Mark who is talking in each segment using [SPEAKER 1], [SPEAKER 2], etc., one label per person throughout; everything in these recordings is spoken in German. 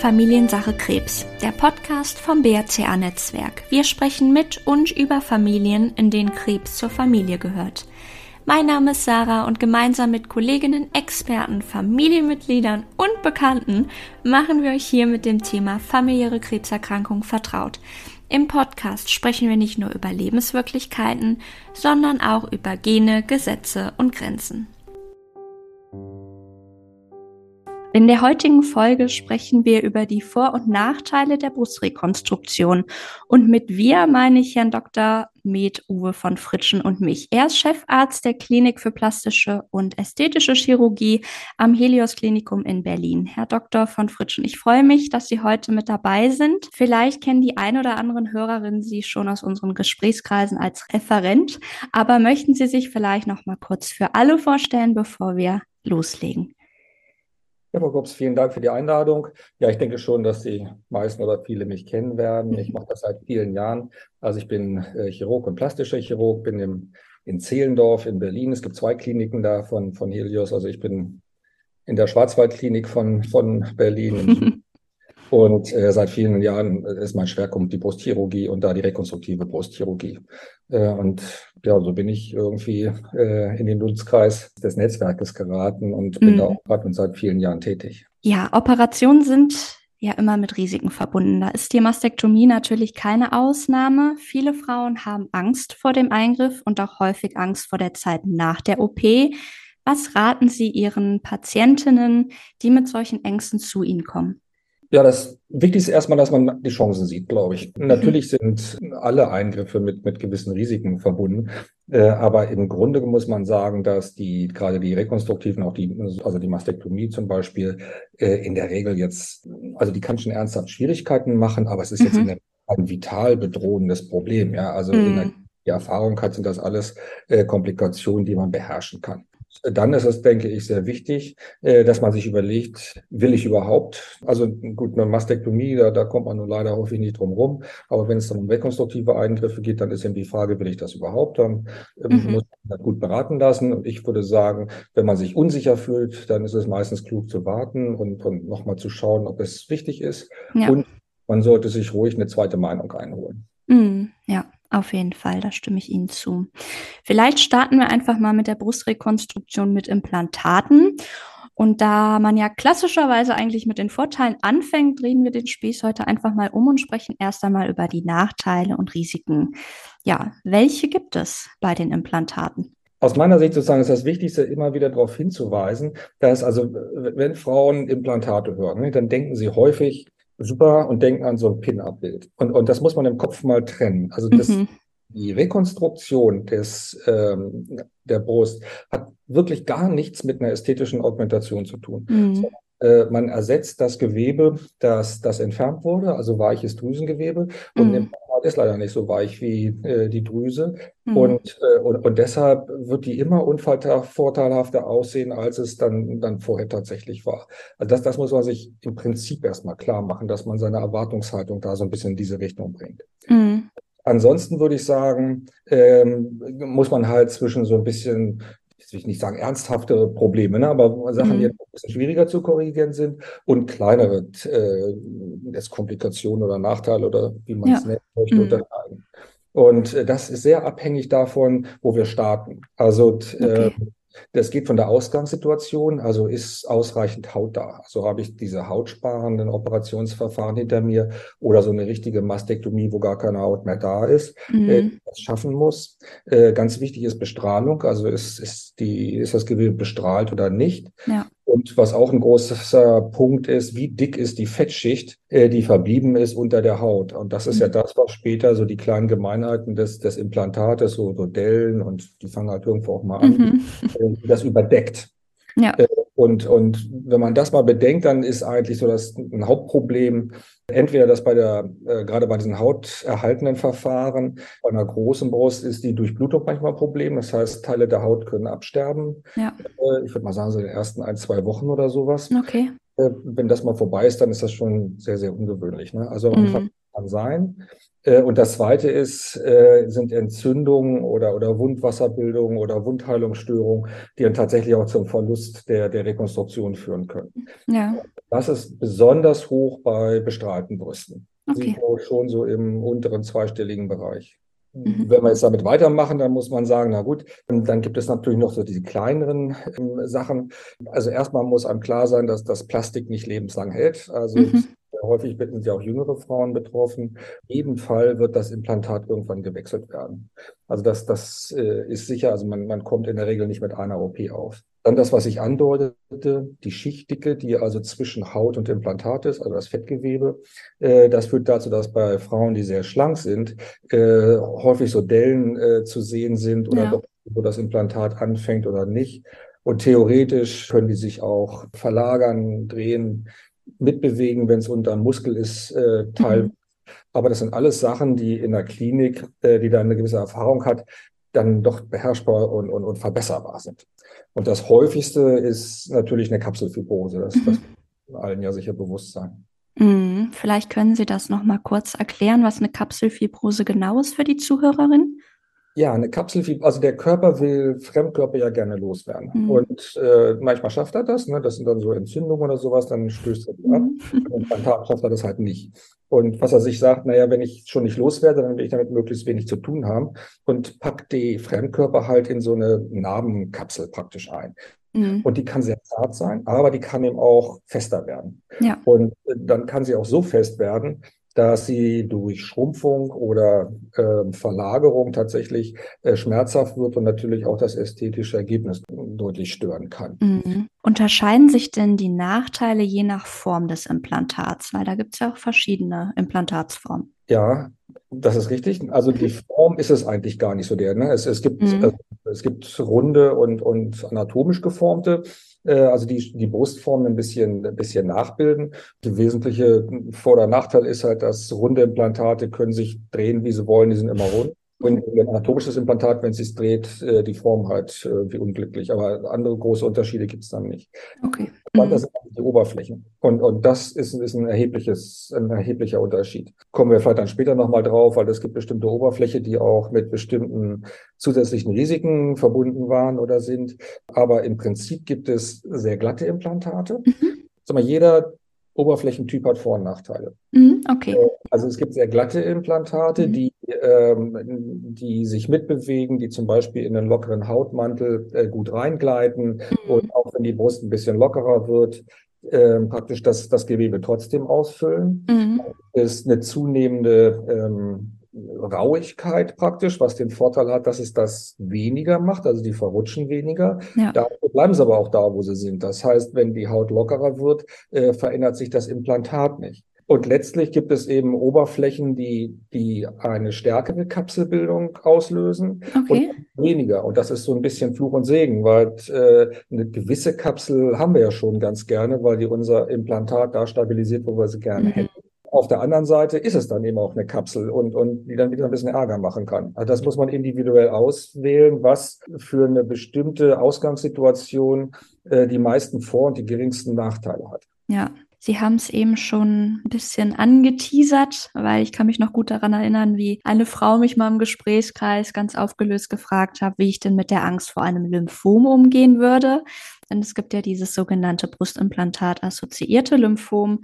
[SPEAKER 1] Familiensache Krebs, der Podcast vom BRCA-Netzwerk. Wir sprechen mit und über Familien, in denen Krebs zur Familie gehört. Mein Name ist Sarah und gemeinsam mit Kolleginnen, Experten, Familienmitgliedern und Bekannten machen wir euch hier mit dem Thema familiäre Krebserkrankung vertraut. Im Podcast sprechen wir nicht nur über Lebenswirklichkeiten, sondern auch über Gene, Gesetze und Grenzen. In der heutigen Folge sprechen wir über die Vor- und Nachteile der Brustrekonstruktion. Und mit wir meine ich Herrn Dr. Med Uwe von Fritschen und mich. Er ist Chefarzt der Klinik für plastische und ästhetische Chirurgie am Helios Klinikum in Berlin. Herr Dr. von Fritschen, ich freue mich, dass Sie heute mit dabei sind. Vielleicht kennen die ein oder anderen Hörerinnen Sie schon aus unseren Gesprächskreisen als Referent, aber möchten Sie sich vielleicht noch mal kurz für alle vorstellen, bevor wir loslegen?
[SPEAKER 2] Frau Gops, vielen Dank für die Einladung. Ja, ich denke schon, dass die meisten oder viele mich kennen werden. Ich mache das seit vielen Jahren. Also ich bin äh, Chirurg und plastischer Chirurg, bin im, in Zehlendorf in Berlin. Es gibt zwei Kliniken da von, von Helios. Also ich bin in der Schwarzwaldklinik von, von Berlin Und äh, seit vielen Jahren ist mein Schwerpunkt die Brustchirurgie und da die rekonstruktive Brustchirurgie. Äh, und ja, so bin ich irgendwie äh, in den Dunstkreis des Netzwerkes geraten und bin mhm. da auch gerade seit vielen Jahren tätig.
[SPEAKER 1] Ja, Operationen sind ja immer mit Risiken verbunden. Da ist die Mastektomie natürlich keine Ausnahme. Viele Frauen haben Angst vor dem Eingriff und auch häufig Angst vor der Zeit nach der OP. Was raten Sie Ihren Patientinnen, die mit solchen Ängsten zu Ihnen kommen?
[SPEAKER 2] Ja, das Wichtigste ist erstmal, dass man die Chancen sieht, glaube ich. Mhm. Natürlich sind alle Eingriffe mit, mit gewissen Risiken verbunden. Äh, aber im Grunde muss man sagen, dass die, gerade die rekonstruktiven, auch die, also die Mastektomie zum Beispiel, äh, in der Regel jetzt, also die kann schon ernsthaft Schwierigkeiten machen, aber es ist mhm. jetzt in der, ein vital bedrohendes Problem. Ja, also mhm. in der, die Erfahrung hat, sind das alles äh, Komplikationen, die man beherrschen kann dann ist es, denke ich, sehr wichtig, äh, dass man sich überlegt, will ich überhaupt, also gut, eine Mastektomie, da, da kommt man nun leider häufig nicht drum rum, aber wenn es dann um rekonstruktive Eingriffe geht, dann ist eben die Frage, will ich das überhaupt, dann ähm, mhm. muss man gut beraten lassen und ich würde sagen, wenn man sich unsicher fühlt, dann ist es meistens klug zu warten und, und nochmal zu schauen, ob es wichtig ist ja. und man sollte sich ruhig eine zweite Meinung einholen.
[SPEAKER 1] Mhm, ja. Auf jeden Fall, da stimme ich Ihnen zu. Vielleicht starten wir einfach mal mit der Brustrekonstruktion mit Implantaten. Und da man ja klassischerweise eigentlich mit den Vorteilen anfängt, drehen wir den Spieß heute einfach mal um und sprechen erst einmal über die Nachteile und Risiken. Ja, welche gibt es bei den Implantaten?
[SPEAKER 2] Aus meiner Sicht sozusagen ist das Wichtigste, immer wieder darauf hinzuweisen, dass also, wenn Frauen Implantate hören, ne, dann denken sie häufig super und denken an so ein Pin-Up-Bild. Und, und das muss man im Kopf mal trennen. Also das, mhm. die Rekonstruktion des, ähm, der Brust hat wirklich gar nichts mit einer ästhetischen Augmentation zu tun. Mhm. Äh, man ersetzt das Gewebe, das, das entfernt wurde, also weiches Drüsengewebe. Und mhm. Implantat ist leider nicht so weich wie äh, die Drüse. Mhm. Und, äh, und, und deshalb wird die immer unvorteilhafter aussehen, als es dann, dann vorher tatsächlich war. Also das, das muss man sich im Prinzip erstmal klar machen, dass man seine Erwartungshaltung da so ein bisschen in diese Richtung bringt. Mhm. Ansonsten würde ich sagen, ähm, muss man halt zwischen so ein bisschen jetzt will ich nicht sagen ernsthafte Probleme, ne, aber Sachen, mhm. die ein bisschen schwieriger zu korrigieren sind und kleinere äh, Komplikationen oder Nachteile oder wie man ja. es nennen möchte, mhm. unterscheiden. Und äh, das ist sehr abhängig davon, wo wir starten. Also äh, okay. Das geht von der Ausgangssituation, also ist ausreichend Haut da. Also habe ich diese hautsparenden Operationsverfahren hinter mir oder so eine richtige Mastektomie, wo gar keine Haut mehr da ist, mhm. äh, das schaffen muss. Äh, ganz wichtig ist Bestrahlung, also ist, ist, die, ist das Gewebe bestrahlt oder nicht. Ja. Und was auch ein großer Punkt ist, wie dick ist die Fettschicht, äh, die verblieben ist unter der Haut. Und das ist mhm. ja das, was später so die kleinen Gemeinheiten des, des Implantates, so, so Dellen und die fangen halt irgendwo auch mal an, mhm. Äh, das überdeckt. Ja. Äh, und, und wenn man das mal bedenkt, dann ist eigentlich so das ein Hauptproblem, entweder das bei der, äh, gerade bei diesen hauterhaltenen Verfahren, bei einer großen Brust ist die Durchblutung manchmal ein Problem. Das heißt, Teile der Haut können absterben. Ja. Äh, ich würde mal sagen, so in den ersten ein, zwei Wochen oder sowas. Okay. Äh, wenn das mal vorbei ist, dann ist das schon sehr, sehr ungewöhnlich. Ne? Also mhm. kann sein. Äh, und das zweite ist, äh, sind Entzündungen oder, oder Wundwasserbildungen oder Wundheilungsstörungen, die dann tatsächlich auch zum Verlust der, der Rekonstruktion führen können. Ja. Das ist besonders hoch bei bestrahlten Brüsten. Okay. Schon so im unteren zweistelligen Bereich. Mhm. Wenn wir jetzt damit weitermachen, dann muss man sagen, na gut, dann gibt es natürlich noch so diese kleineren ähm, Sachen. Also erstmal muss einem klar sein, dass das Plastik nicht lebenslang hält. Also mhm. Häufig sind ja auch jüngere Frauen betroffen. In jedem Fall wird das Implantat irgendwann gewechselt werden. Also das, das äh, ist sicher, also man, man kommt in der Regel nicht mit einer OP auf. Dann das, was ich andeutete, die Schichtdicke, die also zwischen Haut und Implantat ist, also das Fettgewebe. Äh, das führt dazu, dass bei Frauen, die sehr schlank sind, äh, häufig so Dellen äh, zu sehen sind oder ja. doch, wo das Implantat anfängt oder nicht. Und theoretisch können die sich auch verlagern, drehen, mitbewegen, wenn es unter einem Muskel ist, äh, teil. Mhm. Aber das sind alles Sachen, die in der Klinik, äh, die da eine gewisse Erfahrung hat, dann doch beherrschbar und, und, und verbesserbar sind. Und das häufigste ist natürlich eine Kapselfibrose. Das, mhm. das allen ja sicher bewusst sein.
[SPEAKER 1] Mhm. Vielleicht können Sie das noch mal kurz erklären, was eine Kapselfibrose genau ist für die Zuhörerin?
[SPEAKER 2] Ja, eine Kapselfibrose, also der Körper will Fremdkörper ja gerne loswerden. Mhm. Und äh, manchmal schafft er das, ne? das sind dann so Entzündungen oder sowas, dann stößt er die ab. Mhm. Und beim Tag schafft er das halt nicht. Und was er sich sagt, naja, wenn ich schon nicht loswerde, dann will ich damit möglichst wenig zu tun haben und packt die Fremdkörper halt in so eine Narbenkapsel praktisch ein. Mhm. Und die kann sehr zart sein, aber die kann eben auch fester werden. Ja. Und äh, dann kann sie auch so fest werden, dass sie durch Schrumpfung oder äh, Verlagerung tatsächlich äh, schmerzhaft wird und natürlich auch das ästhetische Ergebnis deutlich stören kann.
[SPEAKER 1] Mhm. Unterscheiden sich denn die Nachteile je nach Form des Implantats? Weil da gibt es ja auch verschiedene Implantatsformen.
[SPEAKER 2] Ja, das ist richtig. Also die. Form ist es eigentlich gar nicht so der. Ne? Es, es, gibt, mhm. also, es gibt runde und, und anatomisch geformte also die, die Brustform ein bisschen, ein bisschen nachbilden. Der wesentliche Vor- oder Nachteil ist halt, dass runde Implantate können sich drehen, wie sie wollen, die sind immer rund. Und ein anatomisches Implantat, wenn es sich dreht, äh, die Form halt äh, wie unglücklich. Aber andere große Unterschiede gibt es dann nicht. Okay. Mhm. Das sind die Oberflächen. Und, und das ist, ist ein, erhebliches, ein erheblicher Unterschied. Kommen wir vielleicht dann später nochmal drauf, weil es gibt bestimmte Oberfläche, die auch mit bestimmten zusätzlichen Risiken verbunden waren oder sind. Aber im Prinzip gibt es sehr glatte Implantate. Mhm. Sag mal, jeder Oberflächentyp hat Vor- und Nachteile.
[SPEAKER 1] Mhm, okay. Äh,
[SPEAKER 2] also es gibt sehr glatte Implantate, mhm. die, ähm, die sich mitbewegen, die zum Beispiel in einen lockeren Hautmantel äh, gut reingleiten mhm. und auch wenn die Brust ein bisschen lockerer wird, äh, praktisch das, das Gewebe trotzdem ausfüllen. Mhm. Ist eine zunehmende ähm, Rauigkeit praktisch, was den Vorteil hat, dass es das weniger macht, also die verrutschen weniger. Ja. Da bleiben sie aber auch da, wo sie sind. Das heißt, wenn die Haut lockerer wird, äh, verändert sich das Implantat nicht. Und letztlich gibt es eben Oberflächen, die, die eine stärkere Kapselbildung auslösen okay. und weniger. Und das ist so ein bisschen Fluch und Segen, weil äh, eine gewisse Kapsel haben wir ja schon ganz gerne, weil die unser Implantat da stabilisiert, wo wir sie gerne mhm. hätten. Auf der anderen Seite ist es dann eben auch eine Kapsel und, und die dann wieder ein bisschen Ärger machen kann. Also das muss man individuell auswählen, was für eine bestimmte Ausgangssituation äh, die meisten Vor- und die geringsten Nachteile hat.
[SPEAKER 1] Ja, Sie haben es eben schon ein bisschen angeteasert, weil ich kann mich noch gut daran erinnern, wie eine Frau mich mal im Gesprächskreis ganz aufgelöst gefragt hat, wie ich denn mit der Angst vor einem Lymphom umgehen würde. Denn es gibt ja dieses sogenannte Brustimplantat assoziierte Lymphom,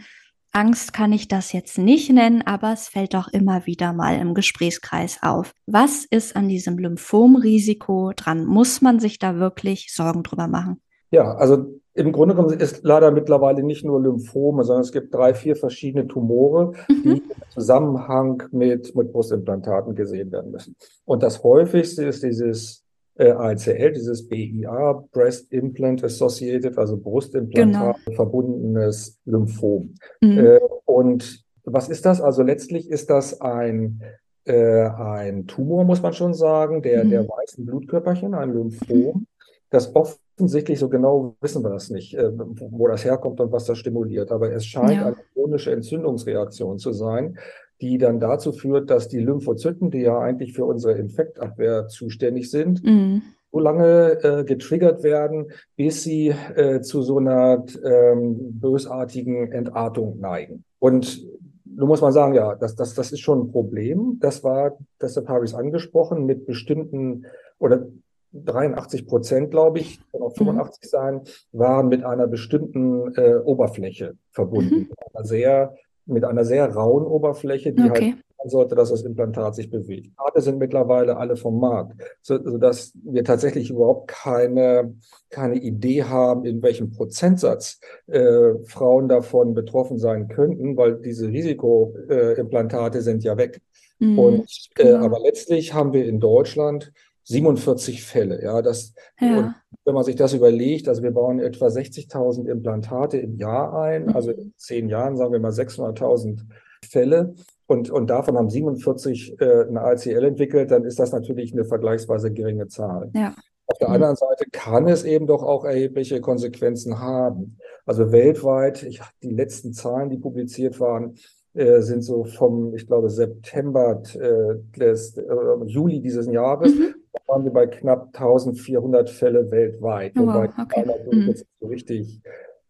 [SPEAKER 1] Angst kann ich das jetzt nicht nennen, aber es fällt doch immer wieder mal im Gesprächskreis auf. Was ist an diesem Lymphomrisiko dran? Muss man sich da wirklich Sorgen drüber machen?
[SPEAKER 2] Ja, also im Grunde genommen ist leider mittlerweile nicht nur Lymphome, sondern es gibt drei, vier verschiedene Tumore, mhm. die im Zusammenhang mit, mit Brustimplantaten gesehen werden müssen. Und das häufigste ist dieses äh, ACL, dieses BIA, Breast Implant Associated, also Brustimplantat genau. verbundenes Lymphom. Mhm. Äh, und was ist das? Also letztlich ist das ein, äh, ein Tumor, muss man schon sagen, der, mhm. der weißen Blutkörperchen, ein Lymphom, das offensichtlich, so genau wissen wir das nicht, äh, wo das herkommt und was das stimuliert. Aber es scheint ja. eine chronische Entzündungsreaktion zu sein, die dann dazu führt, dass die Lymphozyten, die ja eigentlich für unsere Infektabwehr zuständig sind, mhm. so lange äh, getriggert werden, bis sie äh, zu so einer ähm, bösartigen Entartung neigen. Und nun muss man sagen, ja, das, das, das ist schon ein Problem. Das war, deshalb habe ich es angesprochen, mit bestimmten oder 83 Prozent, glaube ich, kann auch 85 mhm. sein, waren mit einer bestimmten äh, Oberfläche verbunden. Mhm. Einer sehr, mit einer sehr rauen Oberfläche, die okay. halt sollte, dass das Implantat sich bewegt. Implantate sind mittlerweile alle vom Markt, sodass wir tatsächlich überhaupt keine, keine Idee haben, in welchem Prozentsatz äh, Frauen davon betroffen sein könnten, weil diese Risikoimplantate äh, sind ja weg. Mhm, Und äh, genau. aber letztlich haben wir in Deutschland 47 Fälle. Ja, das, ja. Wenn man sich das überlegt, also wir bauen etwa 60.000 Implantate im Jahr ein, mhm. also in zehn Jahren sagen wir mal 600.000 Fälle. Und, und davon haben 47 äh, eine ACL entwickelt, dann ist das natürlich eine vergleichsweise geringe Zahl. Ja. Auf der mhm. anderen Seite kann es eben doch auch erhebliche Konsequenzen haben. Also weltweit, ich, die letzten Zahlen, die publiziert waren, äh, sind so vom, ich glaube, September äh, des, äh, Juli dieses Jahres. Mhm waren wir bei knapp 1400 Fälle weltweit. Oh, wobei okay. mhm. jetzt so richtig,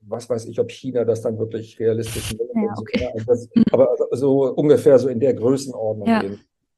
[SPEAKER 2] was weiß ich, ob China das dann wirklich realistisch ja, okay. so, das, mhm. Aber so ungefähr so in der Größenordnung. Ja.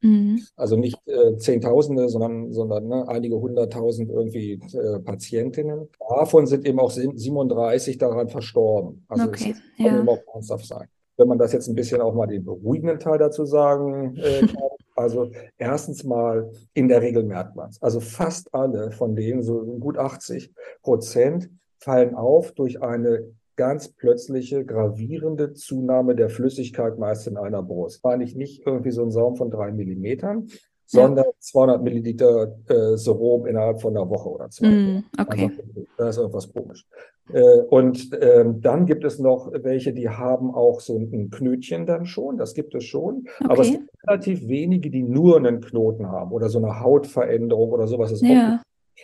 [SPEAKER 2] Mhm. Also nicht äh, Zehntausende, sondern, sondern ne, einige hunderttausend irgendwie äh, Patientinnen. Davon sind eben auch 37 daran verstorben. Also okay. es kann ja. eben auch ernsthaft sein. Wenn man das jetzt ein bisschen auch mal den beruhigenden Teil dazu sagen äh, kann, also erstens mal in der Regel merkt man es. Also fast alle von denen, so gut 80 Prozent, fallen auf durch eine ganz plötzliche, gravierende Zunahme der Flüssigkeit meist in einer Brust. War nicht, nicht irgendwie so ein Saum von drei Millimetern, sondern ja. 200 Milliliter äh, Serum innerhalb von einer Woche oder zwei. Mm, okay. Also, da ist irgendwas komisch. Äh, und ähm, dann gibt es noch welche, die haben auch so ein Knötchen dann schon, das gibt es schon. Okay. Aber es gibt relativ wenige, die nur einen Knoten haben oder so eine Hautveränderung oder sowas. Ist ja.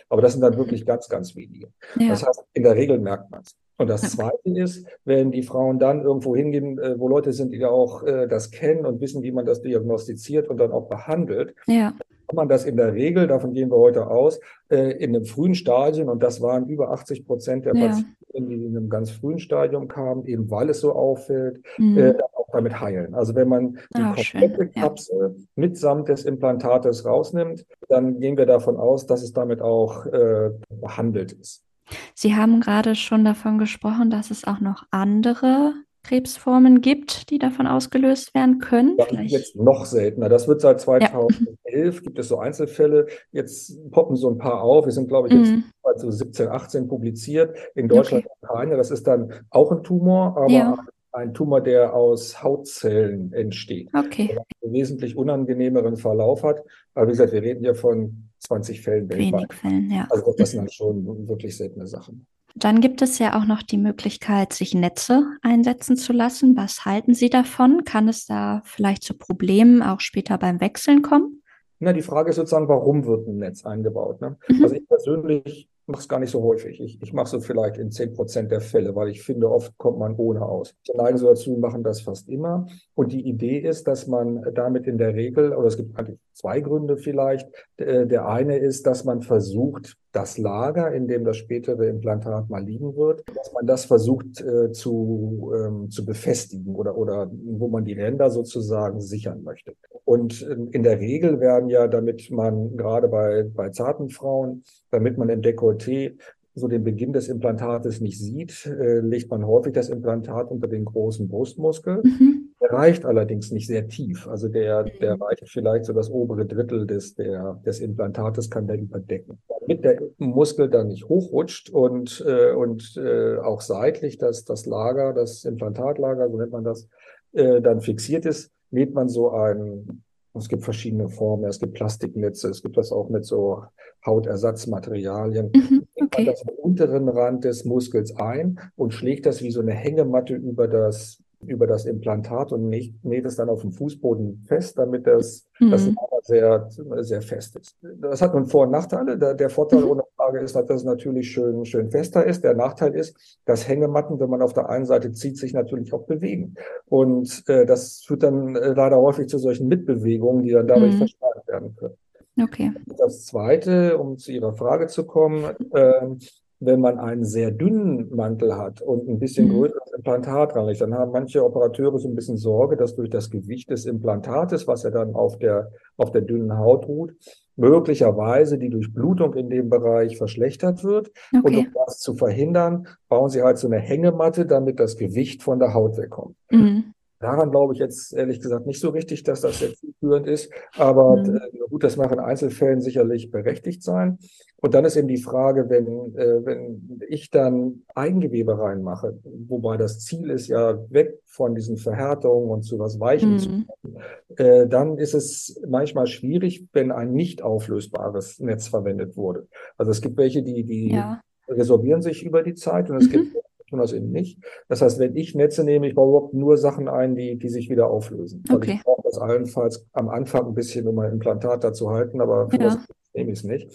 [SPEAKER 2] Aber das sind dann wirklich ganz, ganz wenige. Ja. Das heißt, in der Regel merkt man es. Und das Zweite ist, wenn die Frauen dann irgendwo hingehen, äh, wo Leute sind, die auch äh, das kennen und wissen, wie man das diagnostiziert und dann auch behandelt, ja. kann man das in der Regel, davon gehen wir heute aus, äh, in einem frühen Stadium, und das waren über 80 Prozent der ja. Patienten, die in einem ganz frühen Stadium kamen, eben weil es so auffällt, mhm. äh, auch damit heilen. Also wenn man die ah, komplette schön. Kapsel ja. mitsamt des Implantates rausnimmt, dann gehen wir davon aus, dass es damit auch äh, behandelt ist.
[SPEAKER 1] Sie haben gerade schon davon gesprochen, dass es auch noch andere Krebsformen gibt, die davon ausgelöst werden können.
[SPEAKER 2] Das ist jetzt noch seltener. Das wird seit 2011, ja. gibt es so Einzelfälle. Jetzt poppen so ein paar auf. Wir sind, glaube ich, jetzt mhm. so 17, 18 publiziert. In Deutschland okay. keine. Das ist dann auch ein Tumor, aber ja. Ein Tumor, der aus Hautzellen entsteht. Okay. Einen wesentlich unangenehmeren Verlauf hat. Aber wie gesagt, wir reden ja von 20 Fällen weltweit. Wenig Fällen, ja. Also das sind dann schon wirklich seltene Sachen.
[SPEAKER 1] Dann gibt es ja auch noch die Möglichkeit, sich Netze einsetzen zu lassen. Was halten Sie davon? Kann es da vielleicht zu Problemen auch später beim Wechseln kommen?
[SPEAKER 2] Na, die Frage ist sozusagen, warum wird ein Netz eingebaut? Ne? Mhm. Also ich persönlich mache es gar nicht so häufig. Ich, ich mache es vielleicht in 10 Prozent der Fälle, weil ich finde, oft kommt man ohne aus. Ich neige so dazu, machen das fast immer. Und die Idee ist, dass man damit in der Regel, oder es gibt eigentlich zwei Gründe vielleicht. Äh, der eine ist, dass man versucht, das Lager, in dem das spätere Implantat mal liegen wird, dass man das versucht äh, zu, ähm, zu befestigen oder, oder wo man die Ränder sozusagen sichern möchte. Und ähm, in der Regel werden ja, damit man gerade bei, bei zarten Frauen, damit man im Dekolleté so den Beginn des Implantates nicht sieht, äh, legt man häufig das Implantat unter den großen Brustmuskel. Mhm. Der reicht allerdings nicht sehr tief. Also der, der mhm. reicht vielleicht so das obere Drittel des, der, des Implantates kann der überdecken. Damit der Muskel dann nicht hochrutscht und, äh, und äh, auch seitlich dass das Lager, das Implantatlager, so nennt man das, äh, dann fixiert ist, näht man so ein, es gibt verschiedene Formen, es gibt Plastiknetze, es gibt das auch mit so Hautersatzmaterialien. Mhm, okay. Das unteren Rand des Muskels ein und schlägt das wie so eine Hängematte über das über das Implantat und näht, näht es dann auf dem Fußboden fest, damit das, mhm. das sehr, sehr fest ist. Das hat nun Vor- und Nachteile. Der, der Vorteil mhm. ohne Frage ist, dass das natürlich schön, schön fester ist. Der Nachteil ist, dass Hängematten, wenn man auf der einen Seite zieht, sich natürlich auch bewegen. Und äh, das führt dann äh, leider häufig zu solchen Mitbewegungen, die dann dadurch mhm. verstärkt werden können. Okay. Das Zweite, um zu Ihrer Frage zu kommen, äh, wenn man einen sehr dünnen Mantel hat und ein bisschen mhm. größeres Implantat ranlegt, dann haben manche Operateure so ein bisschen Sorge, dass durch das Gewicht des Implantates, was ja dann auf der, auf der dünnen Haut ruht, möglicherweise die Durchblutung in dem Bereich verschlechtert wird. Okay. Und um das zu verhindern, bauen sie halt so eine Hängematte, damit das Gewicht von der Haut wegkommt. Mhm. Daran glaube ich jetzt ehrlich gesagt nicht so richtig, dass das jetzt führend ist. Aber mhm. äh, gut, das mag in Einzelfällen sicherlich berechtigt sein. Und dann ist eben die Frage, wenn, äh, wenn ich dann Eigengewebe reinmache, wobei das Ziel ist ja weg von diesen Verhärtungen und zu was Weichem mhm. zu kommen, äh, dann ist es manchmal schwierig, wenn ein nicht auflösbares Netz verwendet wurde. Also es gibt welche, die, die ja. resorbieren sich über die Zeit und es mhm. gibt tun das eben nicht. Das heißt, wenn ich Netze nehme, ich baue überhaupt nur Sachen ein, die, die sich wieder auflösen. Okay. Also ich brauche das allenfalls am Anfang ein bisschen, um mein Implantat da zu halten, aber für ja. was nehme ich es nicht.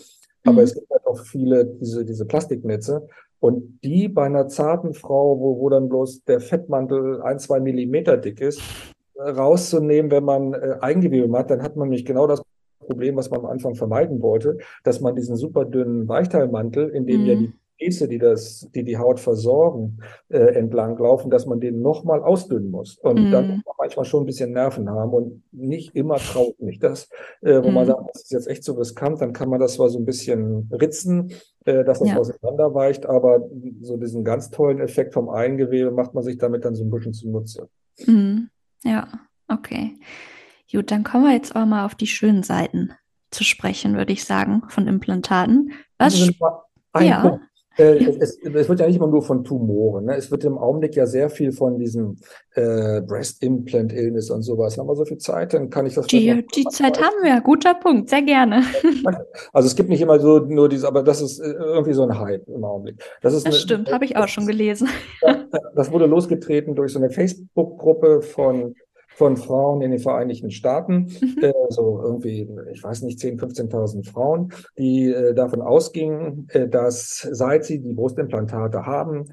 [SPEAKER 2] Aber mhm. es gibt halt auch viele diese, diese Plastiknetze. Und die bei einer zarten Frau, wo, wo dann bloß der Fettmantel ein, zwei Millimeter dick ist, rauszunehmen, wenn man äh, Eigengewebe hat, dann hat man nämlich genau das Problem, was man am Anfang vermeiden wollte, dass man diesen super dünnen Weichteilmantel, in dem mhm. ja die Gefäße, die das, die die Haut versorgen, äh, entlang laufen, dass man den nochmal ausdünnen muss. Und mm. dann muss man manchmal schon ein bisschen Nerven haben und nicht immer traut mich das, äh, wo mm. man mhm. sagt, das ist jetzt echt so riskant, dann kann man das zwar so ein bisschen ritzen, äh, dass das ja. auseinanderweicht, aber so diesen ganz tollen Effekt vom Eingewebe macht man sich damit dann so ein bisschen zunutze.
[SPEAKER 1] Mm. Ja, okay. Gut, dann kommen wir jetzt auch mal auf die schönen Seiten zu sprechen, würde ich sagen, von Implantaten. Was?
[SPEAKER 2] Ein ja. Punkt. Äh, es, es, wird ja nicht immer nur von Tumoren. Ne? Es wird im Augenblick ja sehr viel von diesem äh, Breast Implant Illness und sowas. Haben wir so viel Zeit? Dann kann ich das.
[SPEAKER 1] Die, die Zeit haben wir. Guter Punkt. Sehr gerne.
[SPEAKER 2] Also es gibt nicht immer so nur diese, aber das ist äh, irgendwie so ein Hype im Augenblick.
[SPEAKER 1] Das, ist das eine, stimmt. Habe ich auch schon gelesen.
[SPEAKER 2] Das wurde losgetreten durch so eine Facebook-Gruppe von von Frauen in den Vereinigten Staaten, mhm. äh, so irgendwie, ich weiß nicht, 10.000, 15.000 Frauen, die äh, davon ausgingen, äh, dass seit sie die Brustimplantate haben,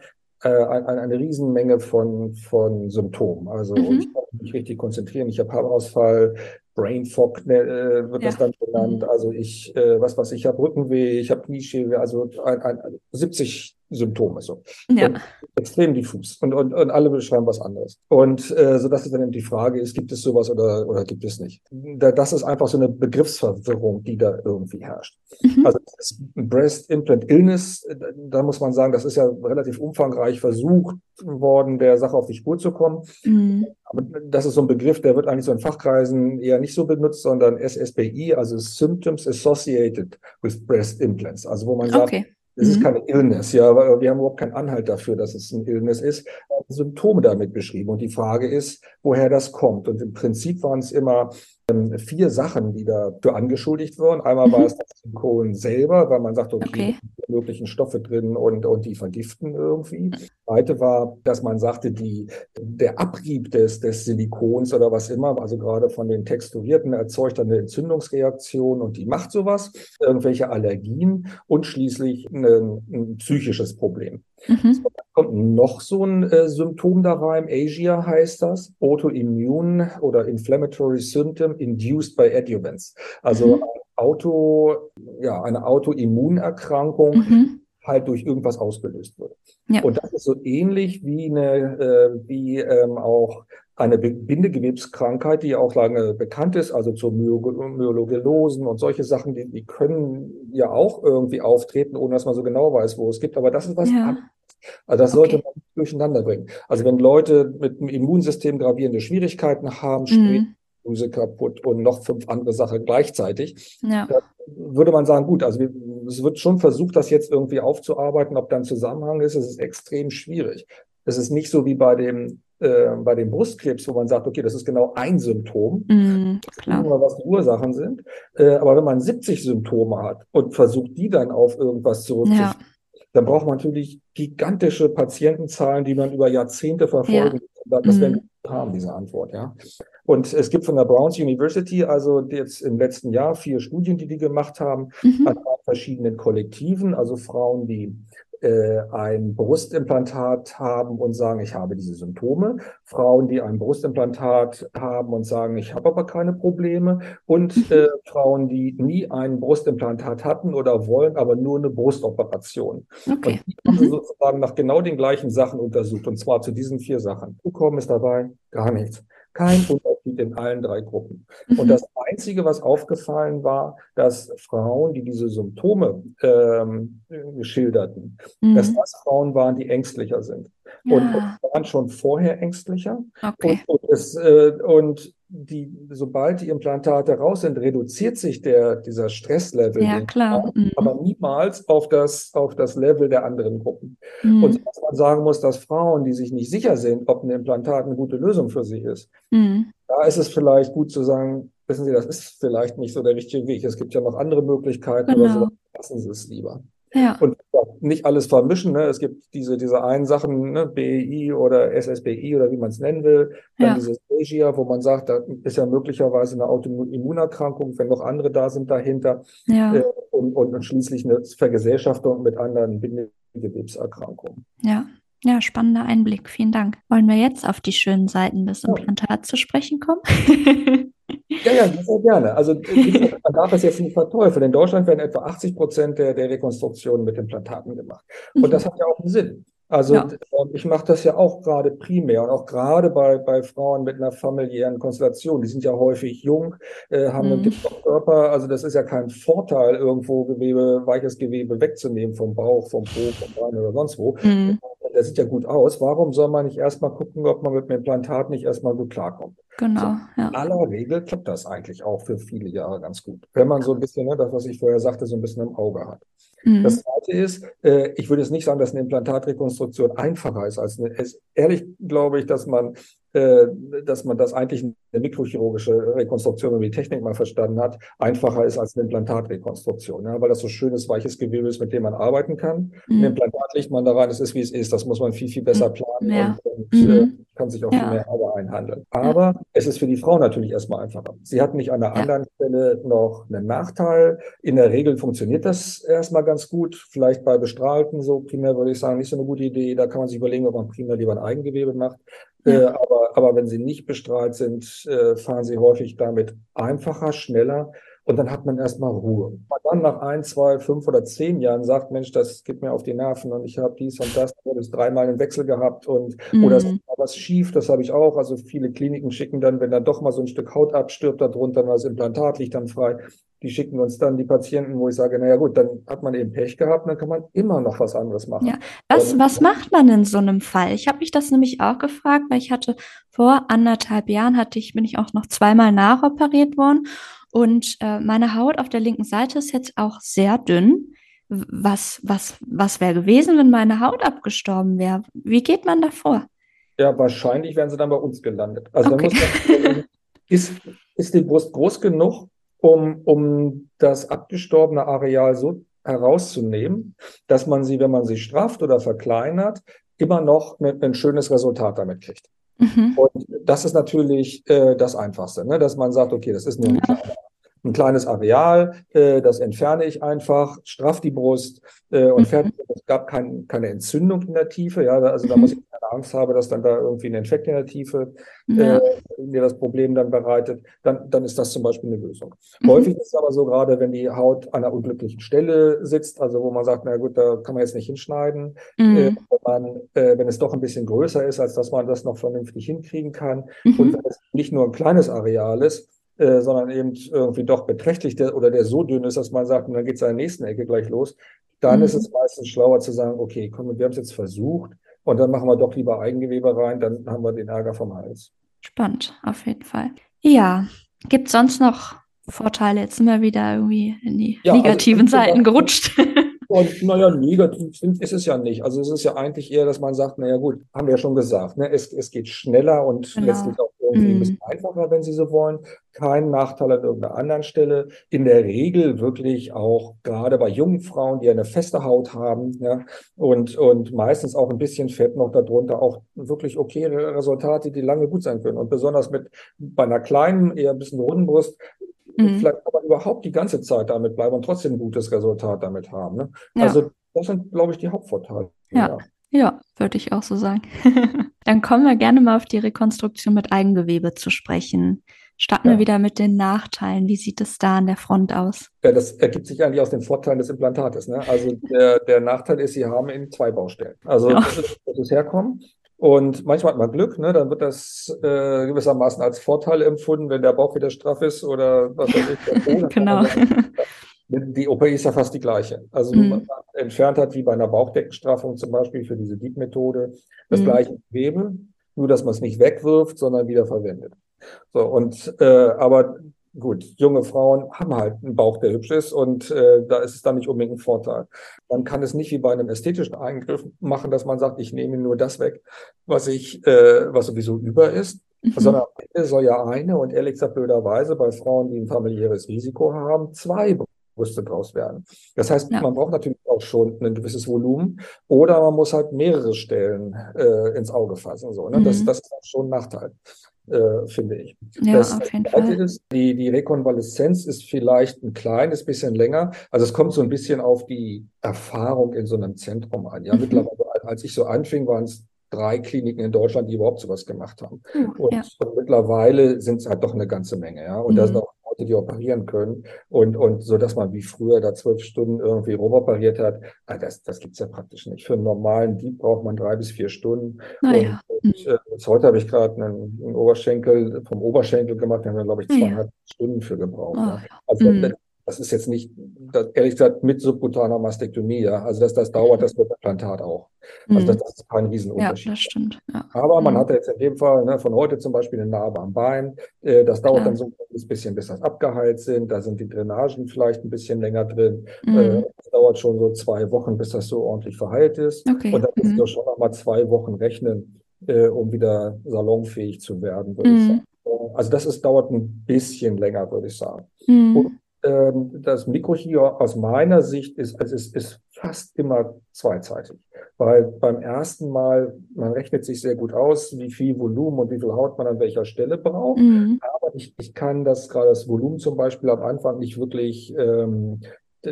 [SPEAKER 2] äh, eine, eine Riesenmenge von, von Symptomen. Also mhm. ich kann mich richtig konzentrieren, ich habe Haarausfall, Brain Fog ne, äh, wird ja. das dann genannt. Mhm. Also ich, äh, was was ich habe Rückenweh, ich habe Knieschäbe, also ein, ein, 70 Symptome so. Ja. extrem diffus und, und, und alle beschreiben was anderes. Und äh, so dass es dann eben die Frage ist, gibt es sowas oder, oder gibt es nicht? Da, das ist einfach so eine Begriffsverwirrung, die da irgendwie herrscht. Mhm. Also das Breast Implant Illness, da muss man sagen, das ist ja relativ umfangreich versucht worden, der Sache auf die Spur zu kommen. Mhm. Aber das ist so ein Begriff, der wird eigentlich so in Fachkreisen eher nicht so benutzt, sondern SSBI, also Symptoms Associated with Breast Implants. Also wo man sagt, okay. Es ist mhm. keine Illness, ja, aber wir haben überhaupt keinen Anhalt dafür, dass es ein Illness ist. Symptome damit beschrieben. Und die Frage ist, woher das kommt. Und im Prinzip waren es immer ähm, vier Sachen, die dafür angeschuldigt wurden. Einmal mhm. war es das Silikon selber, weil man sagt, okay, okay. möglichen Stoffe drin und, und die vergiften irgendwie. Das zweite war, dass man sagte, die, der Abrieb des, des Silikons oder was immer, also gerade von den Texturierten, erzeugt eine Entzündungsreaktion und die macht sowas, irgendwelche Allergien und schließlich ein, ein psychisches Problem. Mhm. So, kommt noch so ein äh, Symptom da rein. Asia heißt das. Autoimmune oder Inflammatory Symptom induced by adjuvants. Also mhm. Auto, ja, eine Autoimmunerkrankung. Mhm halt durch irgendwas ausgelöst wird. Ja. Und das ist so ähnlich wie eine, äh, wie ähm, auch eine Bindegewebskrankheit, die auch lange bekannt ist, also zur Myologelosen und solche Sachen, die, die können ja auch irgendwie auftreten, ohne dass man so genau weiß, wo es gibt. Aber das ist was ja. anderes. Also das sollte okay. man durcheinander bringen. Also wenn Leute mit dem Immunsystem gravierende Schwierigkeiten haben, mhm. Drüse kaputt und noch fünf andere Sachen gleichzeitig, ja. dann würde man sagen, gut, also es wird schon versucht, das jetzt irgendwie aufzuarbeiten, ob da ein Zusammenhang ist, es ist extrem schwierig. Es ist nicht so wie bei dem äh, bei dem Brustkrebs, wo man sagt, okay, das ist genau ein Symptom, mm, klar. was die Ursachen sind. Äh, aber wenn man 70 Symptome hat und versucht, die dann auf irgendwas zurückzuführen, ja dann braucht man natürlich gigantische Patientenzahlen, die man über Jahrzehnte verfolgen. Ja. Das mhm. werden wir haben, diese Antwort, ja. Und es gibt von der Browns University, also jetzt im letzten Jahr, vier Studien, die die gemacht haben, mhm. an verschiedenen Kollektiven, also Frauen, die äh, ein Brustimplantat haben und sagen, ich habe diese Symptome, Frauen, die ein Brustimplantat haben und sagen, ich habe aber keine Probleme und mhm. äh, Frauen, die nie ein Brustimplantat hatten oder wollen, aber nur eine Brustoperation. Okay. Und die haben mhm. sozusagen nach genau den gleichen Sachen untersucht und zwar zu diesen vier Sachen. Zukommen ist dabei gar nichts. Kein Unterschied in allen drei Gruppen. Mhm. Und das Einzige, was aufgefallen war, dass Frauen, die diese Symptome ähm, schilderten, mhm. dass das Frauen waren, die ängstlicher sind. Ja. Und, und waren schon vorher ängstlicher. Okay. Und, und, es, äh, und die, sobald die Implantate raus sind, reduziert sich der, dieser Stresslevel.
[SPEAKER 1] Ja, klar. Mhm.
[SPEAKER 2] Aber niemals auf das, auf das Level der anderen Gruppen. Mhm. Und was man sagen muss, dass Frauen, die sich nicht sicher sind, ob ein Implantat eine gute Lösung für sie ist, mhm. da ist es vielleicht gut zu sagen, wissen Sie, das ist vielleicht nicht so der richtige Weg. Es gibt ja noch andere Möglichkeiten genau. oder so. Lassen Sie es lieber. Ja. Und nicht alles vermischen. Ne? Es gibt diese, diese einen Sachen, ne? BEI oder SSBI oder wie man es nennen will. Dann ja. dieses Asia, wo man sagt, da ist ja möglicherweise eine Autoimmunerkrankung, wenn noch andere da sind dahinter. Ja. Äh, und, und, und schließlich eine Vergesellschaftung mit anderen Bindegewebserkrankungen.
[SPEAKER 1] Ja. Ja, spannender Einblick. Vielen Dank. Wollen wir jetzt auf die schönen Seiten des Implantats zu sprechen kommen?
[SPEAKER 2] Ja, ja, sehr gerne. Also man darf das jetzt nicht verteufeln. In Deutschland werden etwa 80 Prozent der, der Rekonstruktionen mit Implantaten gemacht. Und das mhm. hat ja auch einen Sinn. Also ja. Ähm, ich mache das ja auch gerade primär und auch gerade bei, bei Frauen mit einer familiären Konstellation. Die sind ja häufig jung, äh, haben mhm. einen dicken Körper. Also das ist ja kein Vorteil, irgendwo Gewebe, weiches Gewebe wegzunehmen vom Bauch, vom Po, vom Bein oder sonst wo. Mhm. Der sieht ja gut aus. Warum soll man nicht erstmal gucken, ob man mit dem Implantat nicht erstmal gut klarkommt?
[SPEAKER 1] Genau. So,
[SPEAKER 2] ja. In aller Regel klappt das eigentlich auch für viele Jahre ganz gut. Wenn man so ein bisschen, ne, das, was ich vorher sagte, so ein bisschen im Auge hat. Mhm. Das zweite ist, äh, ich würde jetzt nicht sagen, dass eine Implantatrekonstruktion einfacher ist als eine. Es, ehrlich glaube ich, dass man dass man das eigentlich eine mikrochirurgische Rekonstruktion, wenn man die Technik mal verstanden hat, einfacher ist als eine Implantatrekonstruktion, ja, weil das so schönes, weiches Gewebe ist, mit dem man arbeiten kann. Mhm. Ein Implantat legt man da rein, es ist, wie es ist. Das muss man viel, viel besser mhm. planen ja. und, und äh, mhm. kann sich auch ja. viel mehr Arbeit einhandeln. Aber es ist für die Frau natürlich erstmal einfacher. Sie hat nicht an einer anderen Stelle noch einen Nachteil. In der Regel funktioniert das erstmal ganz gut. Vielleicht bei Bestrahlten so primär würde ich sagen, nicht so eine gute Idee. Da kann man sich überlegen, ob man primär lieber ein Eigengewebe macht. Äh, aber, aber wenn sie nicht bestrahlt sind, äh, fahren sie häufig damit einfacher, schneller und dann hat man erstmal Ruhe. Man dann nach ein, zwei, fünf oder zehn Jahren sagt, Mensch, das geht mir auf die Nerven und ich habe dies und das, ich habe dreimal einen Wechsel gehabt und mhm. oder es ist was schief, das habe ich auch. Also viele Kliniken schicken dann, wenn dann doch mal so ein Stück Haut abstirbt darunter, das Implantat liegt dann frei, die schicken uns dann die Patienten, wo ich sage, naja gut, dann hat man eben Pech gehabt, dann kann man immer noch was anderes machen.
[SPEAKER 1] Ja. Was, ähm, was macht man in so einem Fall? Ich habe mich das nämlich auch gefragt, weil ich hatte vor anderthalb Jahren hatte ich, bin ich auch noch zweimal nachoperiert worden und äh, meine Haut auf der linken Seite ist jetzt auch sehr dünn. Was, was, was wäre gewesen, wenn meine Haut abgestorben wäre? Wie geht man da vor?
[SPEAKER 2] Ja, wahrscheinlich wären sie dann bei uns gelandet. Also okay. man, ist, ist die Brust groß genug, um, um das abgestorbene Areal so herauszunehmen, dass man sie, wenn man sie strafft oder verkleinert, immer noch ein, ein schönes Resultat damit kriegt. Mhm. Und das ist natürlich äh, das Einfachste, ne? dass man sagt, okay, das ist nur ja. Ein, kleines Areal, äh, das entferne ich einfach, straff die Brust äh, und mhm. fertig. Es gab kein, keine Entzündung in der Tiefe, ja, also da muss ich Angst habe, dass dann da irgendwie ein Infekt in der Tiefe ja. äh, mir das Problem dann bereitet, dann, dann ist das zum Beispiel eine Lösung. Mhm. Häufig ist es aber so, gerade wenn die Haut an einer unglücklichen Stelle sitzt, also wo man sagt, na gut, da kann man jetzt nicht hinschneiden, mhm. äh, wenn, man, äh, wenn es doch ein bisschen größer ist, als dass man das noch vernünftig hinkriegen kann mhm. und wenn es nicht nur ein kleines Areal ist, äh, sondern eben irgendwie doch beträchtlich der, oder der so dünn ist, dass man sagt, und dann geht es an der nächsten Ecke gleich los, dann mhm. ist es meistens schlauer zu sagen, okay, komm, wir haben es jetzt versucht, und dann machen wir doch lieber Eigengewebe rein, dann haben wir den Ärger vom Hals.
[SPEAKER 1] Spannend, auf jeden Fall. Ja, gibt es sonst noch Vorteile? Jetzt sind wir wieder irgendwie in die ja, also negativen also Seiten gerutscht.
[SPEAKER 2] Und naja, negativ ist es ja nicht. Also es ist ja eigentlich eher, dass man sagt, naja gut, haben wir ja schon gesagt, ne? es, es geht schneller und genau. letztlich auch irgendwie mm. ein bisschen einfacher, wenn Sie so wollen. Kein Nachteil an irgendeiner anderen Stelle. In der Regel wirklich auch gerade bei jungen Frauen, die eine feste Haut haben ja, und, und meistens auch ein bisschen Fett noch darunter, auch wirklich okay Resultate, die lange gut sein können. Und besonders mit bei einer kleinen, eher ein bisschen runden Brust mhm. vielleicht kann man überhaupt die ganze Zeit damit bleiben und trotzdem ein gutes Resultat damit haben. Ne? Ja. Also das sind, glaube ich, die Hauptvorteile.
[SPEAKER 1] Ja. ja. Ja, würde ich auch so sagen. Dann kommen wir gerne mal auf die Rekonstruktion mit Eigengewebe zu sprechen. Starten ja. wir wieder mit den Nachteilen. Wie sieht es da an der Front aus?
[SPEAKER 2] Ja, das ergibt sich eigentlich aus den Vorteilen des Implantates. Ne? Also der, der Nachteil ist, Sie haben in zwei Baustellen. Also ja. das ist, das ist herkommen. Und manchmal hat man Glück, ne? dann wird das äh, gewissermaßen als Vorteil empfunden, wenn der Bauch wieder straff ist oder was weiß ich. Der
[SPEAKER 1] genau.
[SPEAKER 2] Die OP ist ja fast die gleiche. Also mhm. entfernt hat wie bei einer Bauchdeckenstraffung zum Beispiel für diese Deep-Methode das mhm. gleiche Gewebe, nur dass man es nicht wegwirft, sondern wieder verwendet. So und äh, aber gut, junge Frauen haben halt einen Bauch, der hübsch ist und äh, da ist es dann nicht unbedingt ein Vorteil. Man kann es nicht wie bei einem ästhetischen Eingriff machen, dass man sagt, ich nehme nur das weg, was ich, äh, was sowieso über ist, mhm. sondern am Ende soll ja eine und ehrlich gesagt blöderweise bei Frauen, die ein familiäres Risiko haben, zwei Brüste draus werden. Das heißt, ja. man braucht natürlich auch schon ein gewisses Volumen oder man muss halt mehrere Stellen äh, ins Auge fassen. So, ne? Mhm. das, das ist auch schon ein Nachteil. Äh, finde ich.
[SPEAKER 1] Ja, das auf jeden Fall.
[SPEAKER 2] Ist, die, die Rekonvaleszenz ist vielleicht ein kleines bisschen länger. Also es kommt so ein bisschen auf die Erfahrung in so einem Zentrum an. Ja, mhm. mittlerweile, als ich so anfing, waren es drei Kliniken in Deutschland, die überhaupt sowas gemacht haben. Mhm, und, ja. und, mittlerweile sind es halt doch eine ganze Menge. Ja, und mhm. da sind auch Leute, die operieren können. Und, und so, dass man wie früher da zwölf Stunden irgendwie rumoperiert hat, ah, das, das gibt's ja praktisch nicht. Für einen normalen Dieb braucht man drei bis vier Stunden.
[SPEAKER 1] Naja. Und, und
[SPEAKER 2] äh, heute habe ich gerade einen, einen, Oberschenkel vom Oberschenkel gemacht, da haben wir, glaube ich, zweieinhalb ja. Stunden für gebraucht. Oh, ja. Also mhm. Das ist jetzt nicht, ehrlich gesagt, mit subkutaner Mastektomie, ja. Also das, das dauert das mit Implantat auch. Also mhm. das, das, ist kein Riesenunterschied.
[SPEAKER 1] Ja, das stimmt. Ja.
[SPEAKER 2] Aber man mhm. hat jetzt in dem Fall ne, von heute zum Beispiel eine Narbe am Bein. Äh, das dauert Klar. dann so ein bisschen, bis das abgeheilt sind. Da sind die Drainagen vielleicht ein bisschen länger drin. Mhm. Äh, das dauert schon so zwei Wochen, bis das so ordentlich verheilt ist.
[SPEAKER 1] Okay.
[SPEAKER 2] Und dann müssen wir mhm. schon noch mal zwei Wochen rechnen, äh, um wieder salonfähig zu werden, würde ich mhm. sagen. Also das ist, dauert ein bisschen länger, würde ich sagen. Und ähm, das Mikrochir aus meiner Sicht ist, es ist fast immer zweizeitig. Weil beim ersten Mal, man rechnet sich sehr gut aus, wie viel Volumen und wie viel Haut man an welcher Stelle braucht. Mhm. Aber ich, ich kann das gerade das Volumen zum Beispiel am Anfang nicht wirklich ähm,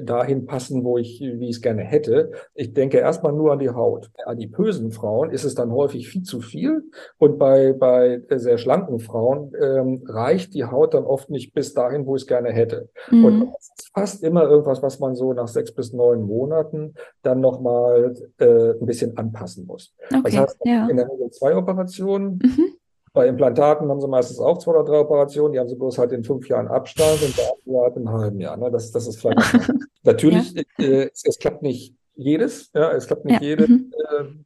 [SPEAKER 2] dahin passen, wo ich, wie ich es gerne hätte. Ich denke erstmal nur an die Haut. Adipösen Frauen ist es dann häufig viel zu viel und bei, bei sehr schlanken Frauen ähm, reicht die Haut dann oft nicht bis dahin, wo ich es gerne hätte. Mhm. Und das ist fast immer irgendwas, was man so nach sechs bis neun Monaten dann nochmal äh, ein bisschen anpassen muss.
[SPEAKER 1] Okay, das heißt, ja.
[SPEAKER 2] in der Regel zwei Operationen. Mhm. Bei Implantaten haben sie meistens auch zwei oder drei Operationen, die haben sie bloß halt in fünf Jahren Abstand und bei halt im halben Jahr. Ne? Das, das ist vielleicht. Natürlich, ja. äh, es, es, klappt nicht jedes, ja, es klappt nicht ja. jedes mhm.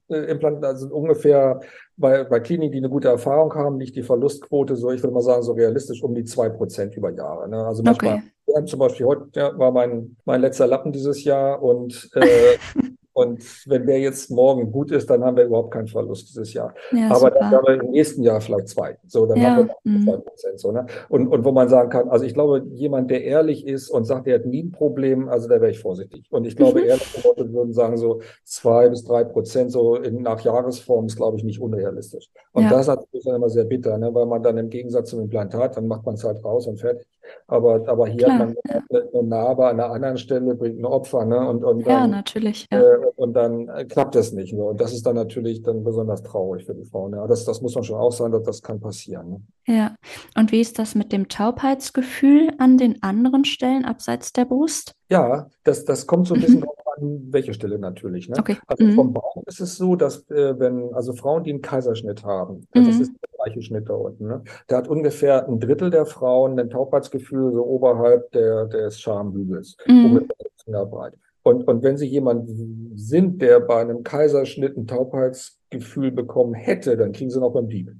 [SPEAKER 2] äh, Implant, also ungefähr bei, bei Kliniken, die eine gute Erfahrung haben, liegt die Verlustquote so, ich würde mal sagen, so realistisch um die zwei Prozent über Jahre. Ne? Also manchmal, okay. zum Beispiel heute ja, war mein, mein letzter Lappen dieses Jahr und äh, Und wenn der jetzt morgen gut ist, dann haben wir überhaupt keinen Verlust dieses Jahr. Ja, Aber super. dann haben wir im nächsten Jahr vielleicht zwei. So, dann ja. haben wir mhm. zwei Prozent. So, ne? und, und wo man sagen kann, also ich glaube, jemand, der ehrlich ist und sagt, er hat nie ein Problem, also da wäre ich vorsichtig. Und ich glaube, mhm. ehrliche Leute würden sagen, so zwei bis drei Prozent so in, nach Jahresform ist, glaube ich, nicht unrealistisch. Und ja. das ist dann immer sehr bitter, ne? weil man dann im Gegensatz zum Implantat, dann macht man es halt raus und fertig. Aber, aber hier Klar, hat man eine, eine Narbe an einer anderen Stelle, bringt ein Opfer, ne? Und, und dann,
[SPEAKER 1] ja, natürlich. Ja.
[SPEAKER 2] Äh, und dann äh, klappt das nicht. Ne? Und das ist dann natürlich dann besonders traurig für die Frauen. Ja? Das, das muss man schon auch sagen, dass das kann passieren. Ne?
[SPEAKER 1] Ja. Und wie ist das mit dem Taubheitsgefühl an den anderen Stellen abseits der Brust?
[SPEAKER 2] Ja, das, das kommt so ein bisschen mhm. drauf an, welche Stelle natürlich. Ne?
[SPEAKER 1] Okay.
[SPEAKER 2] Also mhm. vom Bauch ist es so, dass äh, wenn, also Frauen, die einen Kaiserschnitt haben, mhm. das ist der gleiche Schnitt da unten, ne? da hat ungefähr ein Drittel der Frauen ein Taubheitsgefühl so oberhalb der, des Schamhügels, mhm. ungefähr breit. Und, und wenn Sie jemand sind, der bei einem Kaiserschnitt ein Taubheitsgefühl bekommen hätte, dann kriegen Sie noch beim Dieb.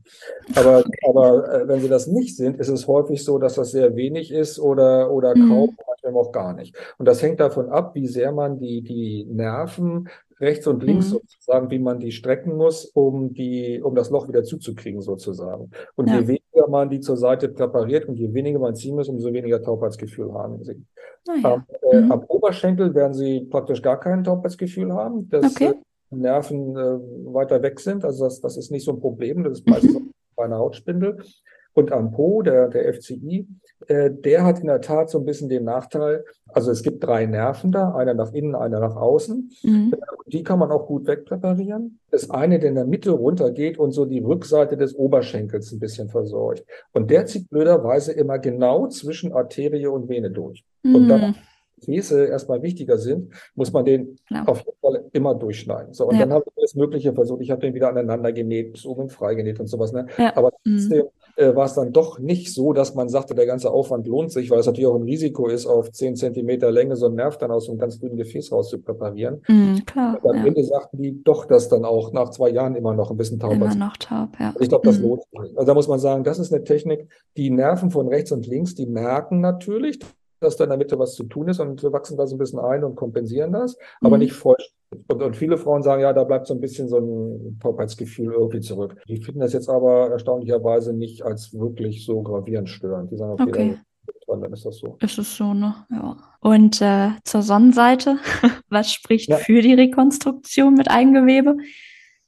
[SPEAKER 2] Aber, aber äh, wenn Sie das nicht sind, ist es häufig so, dass das sehr wenig ist oder, oder mhm. kaum, manchmal auch gar nicht. Und das hängt davon ab, wie sehr man die, die Nerven rechts und links mhm. sozusagen, wie man die strecken muss, um die, um das Loch wieder zuzukriegen sozusagen. Und ja. je weniger man die zur Seite präpariert und je weniger man ziehen muss, umso weniger Taubheitsgefühl haben sie.
[SPEAKER 1] ja.
[SPEAKER 2] am, äh, mhm. am, Oberschenkel werden sie praktisch gar kein Taubheitsgefühl haben, dass okay. äh, Nerven äh, weiter weg sind. Also das, das ist nicht so ein Problem. Das ist meistens mhm. bei einer Hautspindel. Und am Po, der, der FCI, äh, der hat in der Tat so ein bisschen den Nachteil, also es gibt drei Nerven da, einer nach innen, einer nach außen. Mhm. Die kann man auch gut wegpräparieren. Das eine, der in der Mitte runtergeht und so die Rückseite des Oberschenkels ein bisschen versorgt. Und der zieht blöderweise immer genau zwischen Arterie und Vene durch. Mhm. Und dann These erstmal wichtiger sind, muss man den ja. auf jeden Fall immer durchschneiden. So, und ja. dann habe ich alles Mögliche versucht. Ich habe den wieder aneinander genäht, bis oben freigenäht und sowas. Ne? Ja. Aber mhm. trotzdem mhm äh, war es dann doch nicht so, dass man sagte, der ganze Aufwand lohnt sich, weil es natürlich auch ein Risiko ist, auf zehn Zentimeter Länge so einen Nerv dann aus so einem ganz dünnen Gefäß raus zu präparieren. Mm, klar, am ja. Ende sagten die doch, dass dann auch nach zwei Jahren immer noch ein bisschen taub ist.
[SPEAKER 1] Immer noch taub, ja.
[SPEAKER 2] Ich glaube, das mm. lohnt sich. Also da muss man sagen, das ist eine Technik, die Nerven von rechts und links, die merken natürlich, dass da in der Mitte was zu tun ist und wachsen da so ein bisschen ein und kompensieren das, aber mhm. nicht vollständig. Und, und, viele Frauen sagen, ja, da bleibt so ein bisschen so ein Taubheitsgefühl irgendwie zurück. Die finden das jetzt aber erstaunlicherweise nicht als wirklich so gravierend störend. Die sagen, okay, okay. Dann, dann ist das so.
[SPEAKER 1] Ist es so, ne? Ja. Und äh, zur Sonnenseite, was spricht ja. für die Rekonstruktion mit Eigengewebe?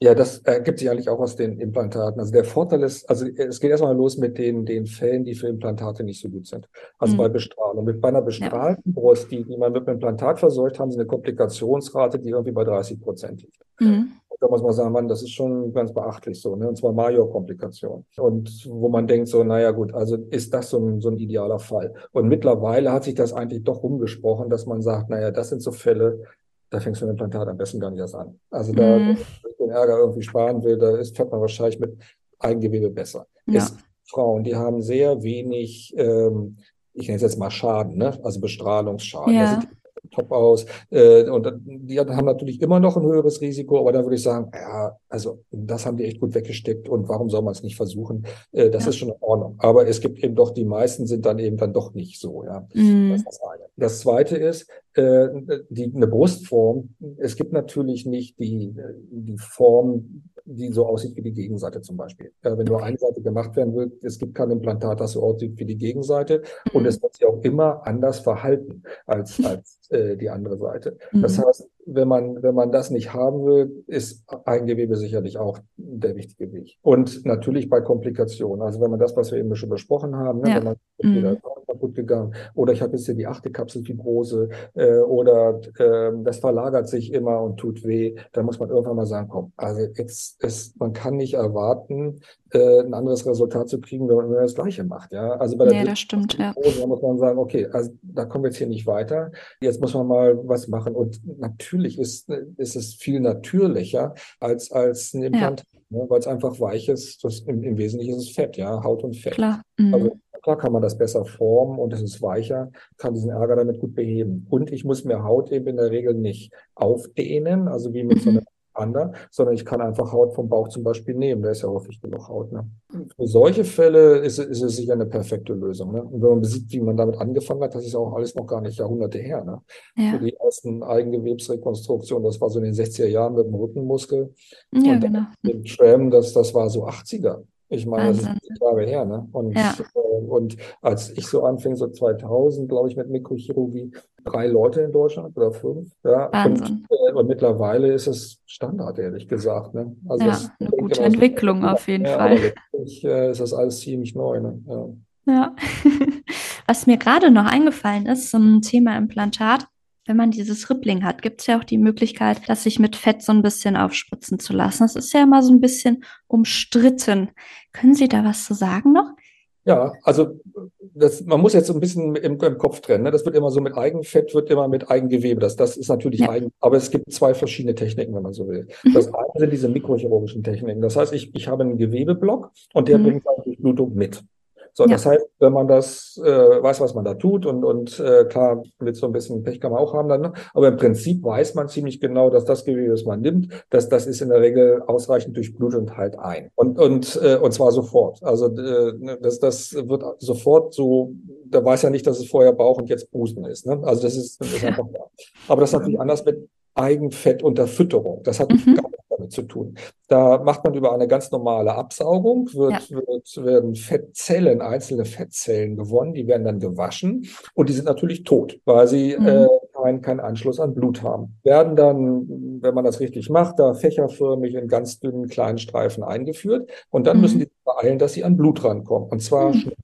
[SPEAKER 2] Ja, das ergibt sich eigentlich auch aus den Implantaten. Also der Vorteil ist, also es geht erstmal los mit den, den Fällen, die für Implantate nicht so gut sind. Also mhm. bei Bestrahlung. Mit, bei einer bestrahlten ja. Brust, die, die man mit einem Implantat verseucht, haben sie eine Komplikationsrate, die irgendwie bei 30 Prozent liegt. Mhm. Da muss man sagen, man, das ist schon ganz beachtlich so, ne? und zwar Major-Komplikation. Und wo man denkt so, naja gut, also ist das so ein, so ein idealer Fall. Und mittlerweile hat sich das eigentlich doch rumgesprochen, dass man sagt, naja, das sind so Fälle, da fängst du mit dem Implantat am besten gar nicht erst an. Also da, mhm. den Ärger irgendwie sparen will, da ist, fährt man wahrscheinlich mit Eigengewebe besser. Ja. Es, Frauen, die haben sehr wenig, ähm, ich nenne es jetzt mal Schaden, ne? also Bestrahlungsschaden. Ja top aus. Äh, und die haben natürlich immer noch ein höheres Risiko, aber da würde ich sagen, ja, also das haben die echt gut weggesteckt und warum soll man es nicht versuchen? Äh, das ja. ist schon in Ordnung. Aber es gibt eben doch, die meisten sind dann eben dann doch nicht so, ja. Mhm. Das ist das eine. Das zweite ist, äh, die, eine Brustform. Es gibt natürlich nicht die, die Form, die so aussieht wie die Gegenseite zum Beispiel. Äh, wenn nur eine Seite gemacht werden will, es gibt kein Implantat, das so aussieht wie die Gegenseite und mhm. es wird sich auch immer anders verhalten als, als äh, die andere Seite. Mhm. Das heißt, wenn man, wenn man das nicht haben will, ist Eigengewebe sicherlich auch der wichtige Weg. Und natürlich bei Komplikationen. Also wenn man das, was wir eben schon besprochen haben, ne, ja. wenn man mhm. kaputt gegangen oder ich habe jetzt hier die achte Kapselfibrose äh, oder äh, das verlagert sich immer und tut weh, dann muss man irgendwann mal sagen, komm, also jetzt ist, man kann nicht erwarten, äh, ein anderes Resultat zu kriegen, wenn man das Gleiche macht. Ja,
[SPEAKER 1] also bei der ja, das stimmt, ja.
[SPEAKER 2] muss man sagen, okay, also da kommen wir jetzt hier nicht weiter. Jetzt muss man mal was machen. Und natürlich ist, ist es viel natürlicher als, als ein Implantat. Ja. Ne, weil es einfach weich ist. Das, im, im, Wesentlichen ist es Fett, ja, Haut und Fett.
[SPEAKER 1] Klar. Mhm.
[SPEAKER 2] Also klar kann man das besser formen und es ist weicher, kann diesen Ärger damit gut beheben. Und ich muss mir Haut eben in der Regel nicht aufdehnen, also wie mit mhm. so einer Panda, sondern ich kann einfach Haut vom Bauch zum Beispiel nehmen. Da ist ja häufig genug Haut. Ne? Für solche Fälle ist, ist es sicher eine perfekte Lösung. Ne? Und wenn man sieht, wie man damit angefangen hat, das ist auch alles noch gar nicht Jahrhunderte her. Ne? Ja. Für die ersten Eigengewebsrekonstruktionen, das war so in den 60er Jahren mit dem Rückenmuskel. Ja, und genau. Mit Tram, das, das war so 80er. Ich meine, Wahnsinn. das ist Jahre her, ne? Und, ja. äh, und als ich so anfing, so 2000, glaube ich, mit Mikrochirurgie, drei Leute in Deutschland oder fünf, ja.
[SPEAKER 1] Wahnsinn.
[SPEAKER 2] Und, äh, und mittlerweile ist es Standard, ehrlich gesagt, ne?
[SPEAKER 1] Also ja, das, eine gute Entwicklung auf jeden ja, Fall.
[SPEAKER 2] Ich, äh, ist das alles ziemlich neu, ne?
[SPEAKER 1] Ja. ja. Was mir gerade noch eingefallen ist zum Thema Implantat, wenn man dieses Rippling hat, gibt es ja auch die Möglichkeit, das sich mit Fett so ein bisschen aufspritzen zu lassen. Das ist ja immer so ein bisschen umstritten. Können Sie da was zu sagen noch?
[SPEAKER 2] Ja, also das, man muss jetzt so ein bisschen im, im Kopf trennen. Ne? Das wird immer so mit Eigenfett, wird immer mit Eigengewebe. Das, das ist natürlich ja. eigen, aber es gibt zwei verschiedene Techniken, wenn man so will. Mhm. Das eine sind diese mikrochirurgischen Techniken. Das heißt, ich, ich habe einen Gewebeblock und der mhm. bringt eigentlich Blutung mit. So, ja. das heißt, wenn man das äh, weiß, was man da tut und, und äh, klar, mit so ein bisschen Pech kann man auch haben dann, ne? aber im Prinzip weiß man ziemlich genau, dass das Gewebe, das man nimmt, dass das ist in der Regel ausreichend durchblutet halt ein. Und, und, äh, und zwar sofort. Also äh, ne, das, das wird sofort so, da weiß ja nicht, dass es vorher Bauch und jetzt Busen ist. Ne? Also das ist, das ist einfach da. Aber das ist natürlich anders mit Eigenfettunterfütterung. Das hat mhm. gar damit zu tun. Da macht man über eine ganz normale Absaugung, wird, ja. wird, werden Fettzellen, einzelne Fettzellen gewonnen, die werden dann gewaschen und die sind natürlich tot, weil sie mhm. äh, keinen kein Anschluss an Blut haben. Werden dann, wenn man das richtig macht, da fächerförmig in ganz dünnen kleinen Streifen eingeführt und dann
[SPEAKER 1] Mhm.
[SPEAKER 2] müssen die beeilen, dass sie an Blut rankommen. Und zwar
[SPEAKER 1] Mhm.
[SPEAKER 2] schnell.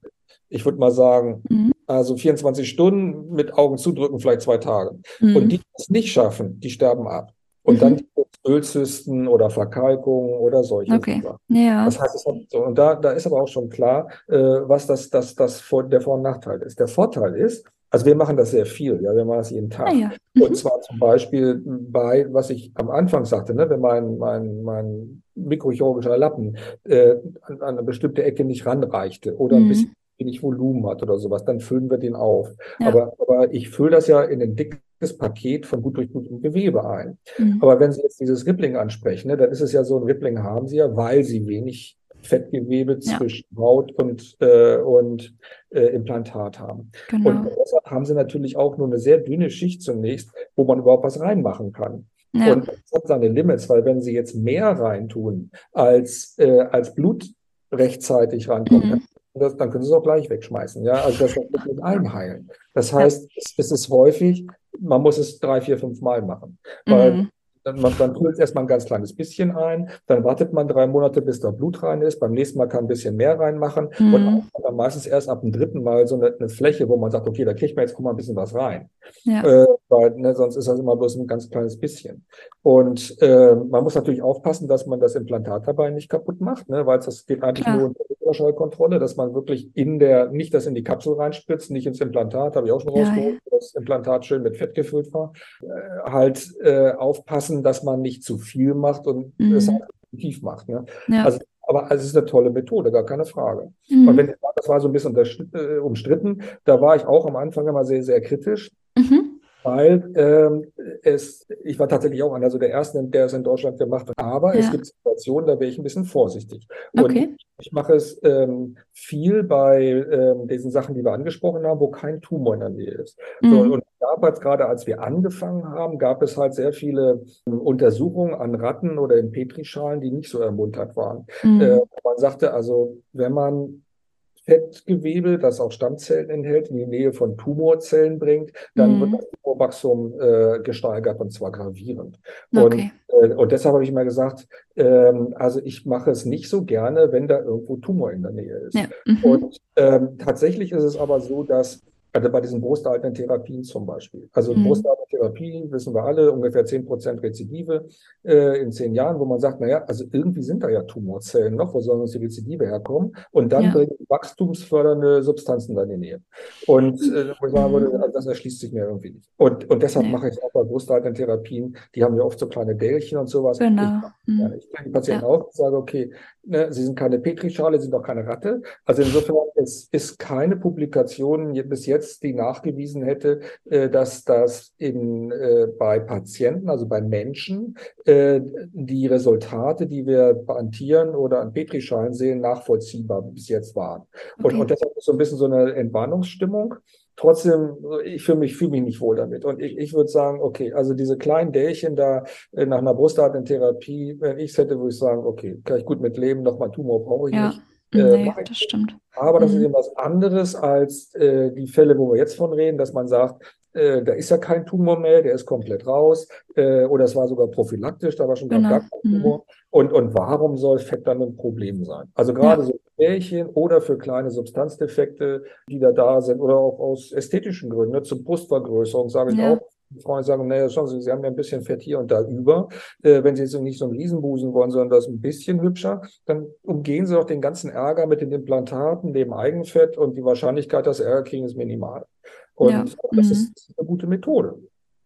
[SPEAKER 2] Ich würde mal sagen,
[SPEAKER 1] Mhm.
[SPEAKER 2] also 24 Stunden mit Augen zudrücken, vielleicht zwei Tage.
[SPEAKER 1] Mhm.
[SPEAKER 2] Und die, die es nicht schaffen, die sterben ab. Und
[SPEAKER 1] Mhm.
[SPEAKER 2] dann Ölzysten oder Verkalkungen oder solche
[SPEAKER 1] Okay.
[SPEAKER 2] Sachen.
[SPEAKER 1] Ja.
[SPEAKER 2] Das heißt, und da, da ist aber auch schon klar, äh, was das, das, das vor, der Vor- und Nachteil ist. Der Vorteil ist, also wir machen das sehr viel, ja, wir machen das jeden Tag.
[SPEAKER 1] Ah, ja.
[SPEAKER 2] Und
[SPEAKER 1] Mhm.
[SPEAKER 2] zwar zum Beispiel bei, was ich am Anfang sagte, ne, wenn mein, mein, mein mikrochirurgischer Lappen äh, an, an eine bestimmte Ecke nicht ranreichte oder ein
[SPEAKER 1] Mhm.
[SPEAKER 2] bisschen wenig Volumen hat oder sowas, dann füllen wir den auf.
[SPEAKER 1] Ja.
[SPEAKER 2] Aber, aber ich fülle das ja in ein dickes Paket von gut durchblutetem Gewebe ein.
[SPEAKER 1] Mhm.
[SPEAKER 2] Aber wenn Sie jetzt dieses Rippling ansprechen, ne, dann ist es ja so, ein Rippling haben Sie ja, weil Sie wenig Fettgewebe
[SPEAKER 1] Ja.
[SPEAKER 2] zwischen Haut und, äh, und äh, Implantat haben. Und
[SPEAKER 1] Genau.
[SPEAKER 2] deshalb haben Sie natürlich auch nur eine sehr dünne Schicht zunächst, wo man überhaupt was reinmachen kann.
[SPEAKER 1] Ja.
[SPEAKER 2] Und das hat seine Limits, weil wenn Sie jetzt mehr reintun, als, äh, als Blut rechtzeitig rankommt,
[SPEAKER 1] Mhm.
[SPEAKER 2] das, dann können Sie es auch gleich wegschmeißen. Ja, also das wird mit einheilen. Das heißt, es, es ist häufig, man muss es drei, vier, fünf Mal machen. Weil
[SPEAKER 1] Mhm.
[SPEAKER 2] dann, man, man füllt erstmal ein ganz kleines bisschen ein, dann wartet man drei Monate, bis da Blut rein ist. Beim nächsten Mal kann ein bisschen mehr reinmachen und
[SPEAKER 1] Mhm.
[SPEAKER 2] auch dann meistens erst ab dem dritten Mal so eine, eine Fläche, wo man sagt, okay, da kriegt man jetzt auch mal ein bisschen was rein.
[SPEAKER 1] Ja.
[SPEAKER 2] Äh, weil ne, sonst ist das immer bloß ein ganz kleines bisschen. Und äh, man muss natürlich aufpassen, dass man das Implantat dabei nicht kaputt macht, ne, weil es das geht eigentlich
[SPEAKER 1] Klar.
[SPEAKER 2] nur unter Ultraschallkontrolle, dass man wirklich in der, nicht das in die Kapsel reinspritzt, nicht ins Implantat, habe ich auch schon
[SPEAKER 1] Ja,
[SPEAKER 2] rausgeholt, wo das Implantat schön mit Fett gefüllt war. Äh, halt äh, aufpassen, dass man nicht zu viel macht und es
[SPEAKER 1] Mhm.
[SPEAKER 2] halt tief macht. Ne?
[SPEAKER 1] Ja.
[SPEAKER 2] Also, aber es ist eine tolle Methode, gar keine Frage. Und
[SPEAKER 1] Mhm.
[SPEAKER 2] wenn, das war so ein bisschen äh, umstritten, da war ich auch am Anfang immer sehr, sehr kritisch,
[SPEAKER 1] Mhm.
[SPEAKER 2] Weil ähm, es, ich war tatsächlich auch einer so der Ersten, der es in Deutschland gemacht hat. Aber es
[SPEAKER 1] Ja.
[SPEAKER 2] gibt Situationen, da wäre ich ein bisschen vorsichtig. Und
[SPEAKER 1] Okay.
[SPEAKER 2] ich mache es ähm, viel bei ähm, diesen Sachen, die wir angesprochen haben, wo kein Tumor in der Nähe ist. So,
[SPEAKER 1] Mhm.
[SPEAKER 2] und damals, gerade als wir angefangen haben, gab es halt sehr viele ähm, Untersuchungen an Ratten oder in Petrischalen, die nicht so ermuntert waren.
[SPEAKER 1] Mhm.
[SPEAKER 2] Äh, man sagte also, wenn man Fettgewebe, das auch Stammzellen enthält, in die Nähe von Tumorzellen bringt, dann wird
[SPEAKER 1] Mhm.
[SPEAKER 2] das Tumorwachstum äh, gesteigert und zwar gravierend.
[SPEAKER 1] Okay.
[SPEAKER 2] Und, äh, und deshalb habe ich mal gesagt, ähm, also ich mache es nicht so gerne, wenn da irgendwo Tumor in der Nähe ist.
[SPEAKER 1] Ja. Mhm.
[SPEAKER 2] Und ähm, tatsächlich ist es aber so, dass also bei diesen brusterhaltenden Therapien zum Beispiel. Also
[SPEAKER 1] Mhm.
[SPEAKER 2] brusterhaltende Therapie, wissen wir alle, ungefähr 10% Rezidive äh, in zehn Jahren, wo man sagt, naja, also irgendwie sind da ja Tumorzellen noch, wo sollen uns die Rezidive herkommen? Und dann
[SPEAKER 1] Ja.
[SPEAKER 2] bringen wachstumsfördernde Substanzen da in die Nähe. Und äh, wo ich sagen würde,
[SPEAKER 1] Mhm.
[SPEAKER 2] also das erschließt sich mir irgendwie nicht. Und, und deshalb
[SPEAKER 1] Nee.
[SPEAKER 2] mache ich auch bei brusterhaltenden Therapien, die haben ja oft so kleine Dälchen und sowas. Ich
[SPEAKER 1] Genau.
[SPEAKER 2] Ja,
[SPEAKER 1] Mhm.
[SPEAKER 2] ich kenne die Patienten
[SPEAKER 1] Ja.
[SPEAKER 2] auch und sage, okay, ne, sie sind keine Petrischale, sie sind auch keine Ratte. Also insofern, es ist keine Publikation bis jetzt, die nachgewiesen hätte, äh, dass das in, äh, bei Patienten, also bei Menschen, äh, die Resultate, die wir an Tieren oder an Petrischalen sehen, nachvollziehbar bis jetzt waren. Und,
[SPEAKER 1] Okay.
[SPEAKER 2] und deshalb ist so ein bisschen so eine Entwarnungsstimmung. Trotzdem, ich fühle mich, fühle mich nicht wohl damit. Und ich, ich würde sagen, okay, also diese kleinen Dälchen da äh, nach einer brustartigen Therapie, wenn ich es hätte, würde ich sagen, okay, kann ich gut mit leben, nochmal Tumor brauche ich
[SPEAKER 1] Ja.
[SPEAKER 2] nicht. Äh,
[SPEAKER 1] Nee, das stimmt.
[SPEAKER 2] Aber das ist
[SPEAKER 1] Mhm.
[SPEAKER 2] eben was anderes als äh, die Fälle, wo wir jetzt von reden, dass man sagt, äh, da ist ja kein Tumor mehr, der ist komplett raus, äh, oder es war sogar prophylaktisch, da war schon gar
[SPEAKER 1] Genau.
[SPEAKER 2] gar kein
[SPEAKER 1] Mhm.
[SPEAKER 2] Tumor. Und, und warum soll Fett dann ein Problem sein? Also gerade
[SPEAKER 1] Ja.
[SPEAKER 2] so Bärchen oder für kleine Substanzdefekte, die da da sind, oder auch aus ästhetischen Gründen, ne, zur Brustvergrößerung, sage ich
[SPEAKER 1] Ja.
[SPEAKER 2] auch. Die Frauen sagen, naja, schauen Sie, Sie haben ja ein bisschen Fett hier und da über. Äh, wenn Sie jetzt nicht so einen Riesenbusen wollen, sondern das ein bisschen hübscher, dann umgehen Sie doch den ganzen Ärger mit den Implantaten, dem Eigenfett und die Wahrscheinlichkeit, dass Sie Ärger kriegen, ist minimal. Und
[SPEAKER 1] Ja.
[SPEAKER 2] das
[SPEAKER 1] Mhm.
[SPEAKER 2] ist eine gute Methode.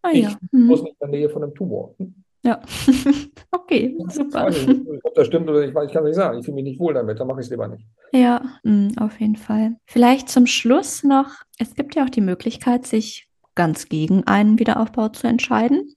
[SPEAKER 1] Ah
[SPEAKER 2] Ich
[SPEAKER 1] ja. Mhm.
[SPEAKER 2] muss nicht in der Nähe von einem Tumor.
[SPEAKER 1] Ja. Okay,
[SPEAKER 2] Ich
[SPEAKER 1] super.
[SPEAKER 2] weiß nicht, ob das stimmt oder nicht, ich kann es nicht sagen. Ich fühle mich nicht wohl damit, dann mache ich es lieber nicht.
[SPEAKER 1] Ja, mm, auf jeden Fall. Vielleicht zum Schluss noch, es gibt ja auch die Möglichkeit, sich ganz gegen einen Wiederaufbau zu entscheiden.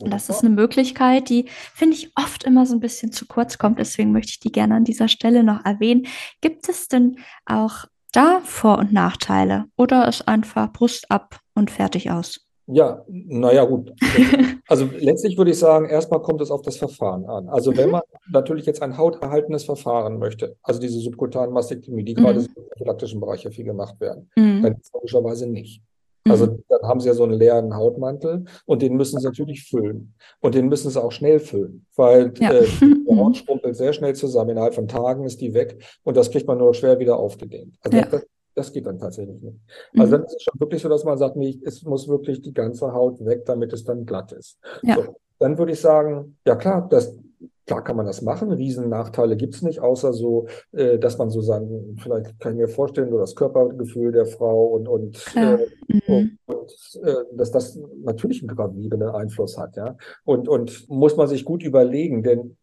[SPEAKER 1] Und das ist eine Möglichkeit, die, finde ich, oft immer so ein bisschen zu kurz kommt. Deswegen möchte ich die gerne an dieser Stelle noch erwähnen. Gibt es denn auch da Vor- und Nachteile? Oder ist einfach Brust ab und fertig aus?
[SPEAKER 2] Ja, naja, gut. Also letztlich würde ich sagen, erstmal kommt es auf das Verfahren an. Also wenn
[SPEAKER 1] Mhm.
[SPEAKER 2] man natürlich jetzt ein hauterhaltendes Verfahren möchte, also diese subkutanen Mastektomie, die
[SPEAKER 1] Mhm.
[SPEAKER 2] gerade im prophylaktischen Bereich ja viel gemacht werden,
[SPEAKER 1] Mhm.
[SPEAKER 2] dann logischerweise nicht. Also mhm. dann haben sie ja so einen leeren Hautmantel und den müssen sie natürlich füllen. Und den müssen sie auch schnell füllen, weil ja. äh, die Haut schrumpelt sehr schnell zusammen. Innerhalb von Tagen ist die weg und das kriegt man nur schwer wieder aufgedehnt. Also ja. das, das geht dann tatsächlich nicht. Also mhm. dann ist es schon wirklich so, dass man sagt, nee, es muss wirklich die ganze Haut weg, damit es dann glatt ist. Ja. So, dann würde ich sagen, ja klar, das, Klar kann man das machen, Riesennachteile gibt es nicht, außer so, äh, dass man so sagen, vielleicht kann ich mir vorstellen, so das Körpergefühl der Frau und, und, äh, mhm. und, äh, dass das natürlich einen gravierenden Einfluss hat, ja. Und, und muss man sich gut überlegen, denn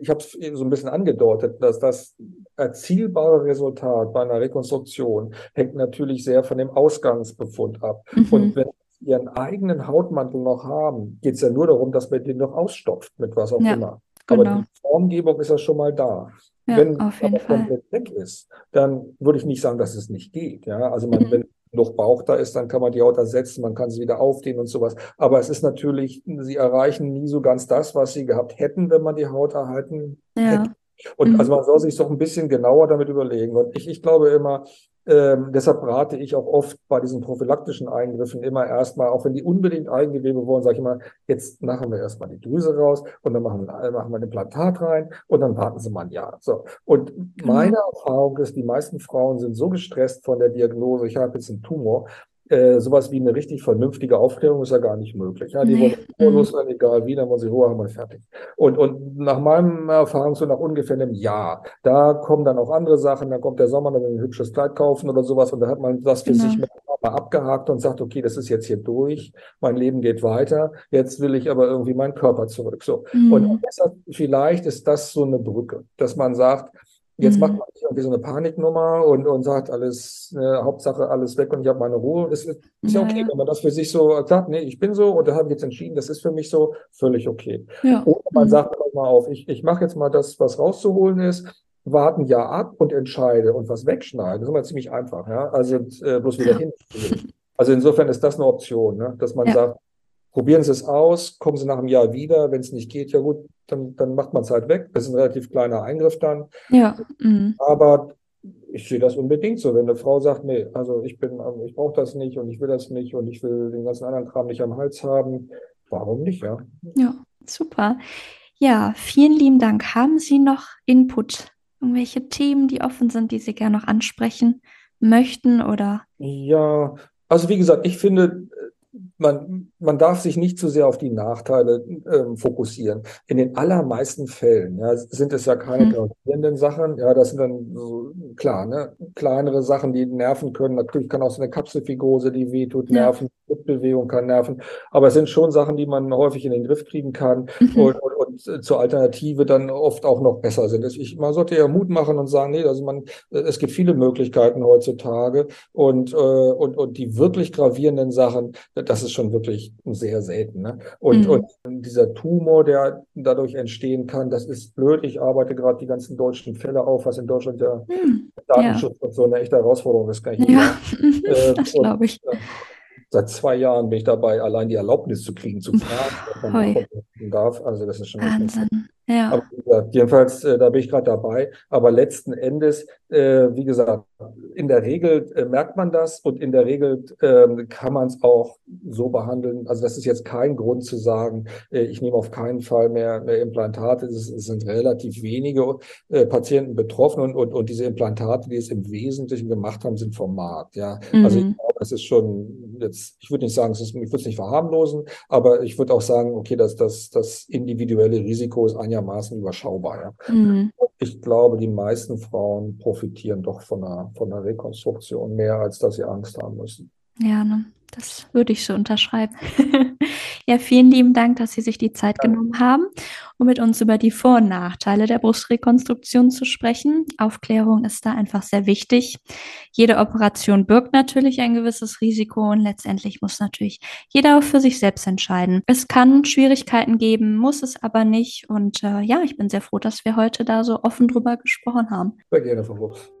[SPEAKER 2] ich habe es so ein bisschen angedeutet, dass das erzielbare Resultat bei einer Rekonstruktion hängt natürlich sehr von dem Ausgangsbefund ab. Mhm. Und wenn Sie ihren eigenen Hautmantel noch haben, geht es ja nur darum, dass man den noch ausstopft mit was auch ja. immer. Genau. Aber die Formgebung ist ja schon mal da. Ja, wenn auf jeden Fall. komplett weg ist, dann würde ich nicht sagen, dass es nicht geht. Ja, also man, mhm. wenn noch Bauch da ist, dann kann man die Haut ersetzen, man kann sie wieder aufdehnen und sowas. Aber es ist natürlich, sie erreichen nie so ganz das, was sie gehabt hätten, wenn man die Haut erhalten ja. hätte. Und mhm. also man soll sich doch ein bisschen genauer damit überlegen. Und ich, ich glaube immer, ähm, deshalb rate ich auch oft bei diesen prophylaktischen Eingriffen immer erstmal, auch wenn die unbedingt Eigengewebe wollen, sage ich immer, jetzt machen wir erstmal die Drüse raus und dann machen wir, machen wir ein Implantat rein und dann warten Sie mal ein Jahr. So. Und genau. meine Erfahrung ist, die meisten Frauen sind so gestresst von der Diagnose, ich habe jetzt einen Tumor, äh, sowas wie eine richtig vernünftige Aufklärung ist ja gar nicht möglich. Ja, die nee. wollen losrennen, egal wie, dann wollen sie Ruhe haben und fertig. Und, und nach meinem Erfahrung so nach ungefähr einem Jahr, da kommen dann auch andere Sachen, dann kommt der Sommer, dann will ein hübsches Kleid kaufen oder sowas und da hat man das für genau. sich mit mal abgehakt und sagt, okay, das ist jetzt hier durch, mein Leben geht weiter, jetzt will ich aber irgendwie meinen Körper zurück. So. Mhm. Und deshalb, vielleicht ist das so eine Brücke, dass man sagt, Jetzt mhm. macht man nicht irgendwie so eine Paniknummer und, und sagt alles, äh, Hauptsache alles weg und ich habe meine Ruhe. Das ist, ist ja, okay, wenn man das für sich so sagt, nee, ich bin so und da habe ich jetzt entschieden, das ist für mich so, völlig okay. Ja. Oder man mhm. sagt mal auf, ich, ich mache jetzt mal das, was rauszuholen ist, warten ja ab und entscheide und was wegschneiden. Das ist immer ziemlich einfach, ja. Also äh, bloß wieder ja. hin. Also insofern ist das eine Option, ne? dass man ja. sagt, probieren Sie es aus, kommen Sie nach einem Jahr wieder. Wenn es nicht geht, ja gut, dann, dann macht man es halt weg. Das ist ein relativ kleiner Eingriff dann.
[SPEAKER 1] Ja. Mhm.
[SPEAKER 2] Aber ich sehe das unbedingt so. Wenn eine Frau sagt, nee, also ich bin, ich brauche das nicht und ich will das nicht und ich will den ganzen anderen Kram nicht am Hals haben, warum nicht, ja?
[SPEAKER 1] Ja, super. Ja, vielen lieben Dank. Haben Sie noch Input? Irgendwelche Themen, die offen sind, die Sie gerne noch ansprechen möchten oder?
[SPEAKER 2] Ja, also wie gesagt, ich finde, man, man darf sich nicht zu sehr auf die Nachteile ähm, fokussieren. In den allermeisten Fällen ja, sind es ja keine hm. gravierenden Sachen. Ja, das sind dann so, klar, ne, kleinere Sachen, die nerven können. Natürlich kann auch so eine Kapselfibrose, die wehtut, nerven. Bewegung kann nerven. Aber es sind schon Sachen, die man häufig in den Griff kriegen kann mhm. und, und, und, zur Alternative dann oft auch noch besser sind. Ich, man sollte ja Mut machen und sagen, nee, also man, es gibt viele Möglichkeiten heutzutage und, äh, und, und die wirklich gravierenden Sachen, das ist schon wirklich sehr selten. Ne? Und, mhm. und dieser Tumor, der dadurch entstehen kann, das ist blöd. Ich arbeite gerade die ganzen deutschen Fälle auf, was in Deutschland der mhm. Datenschutz ja. so eine echte Herausforderung ist. Kann ich
[SPEAKER 1] ja, äh, das glaube ich.
[SPEAKER 2] Und, Seit zwei Jahren bin ich dabei, allein die Erlaubnis zu kriegen, zu fahren, ob man darf. Also das ist schon
[SPEAKER 1] Wahnsinn. Ja.
[SPEAKER 2] Aber gesagt, jedenfalls, äh, da bin ich gerade dabei. Aber letzten Endes, äh, wie gesagt, in der Regel äh, merkt man das und in der Regel ähm, kann man es auch so behandeln. Also das ist jetzt kein Grund zu sagen, äh, ich nehme auf keinen Fall mehr, mehr Implantate. Es, es, sind relativ wenige äh, Patienten betroffen und, und, und diese Implantate, die es im Wesentlichen gemacht haben, sind vom Markt. Ja, mhm. also ich glaube, das ist schon jetzt, ich würde nicht sagen, ist, ich würde es nicht verharmlosen, aber ich würde auch sagen, okay, dass das, das individuelle Risiko ist einigermaßen überschaubar. Ja. Mhm. Ich glaube, die meisten Frauen profitieren doch von einer, von einer Rekonstruktion mehr, als dass sie Angst haben müssen.
[SPEAKER 1] Ja, ne? das würde ich so unterschreiben. ja, vielen lieben Dank, dass Sie sich die Zeit genommen haben, um mit uns über die Vor- und Nachteile der Brustrekonstruktion zu sprechen. Aufklärung ist da einfach sehr wichtig. Jede Operation birgt natürlich ein gewisses Risiko und letztendlich muss natürlich jeder auch für sich selbst entscheiden. Es kann Schwierigkeiten geben, muss es aber nicht. Und äh, ja, ich bin sehr froh, dass wir heute da so offen drüber gesprochen haben.
[SPEAKER 2] Sehr gerne, Frau Wuchs.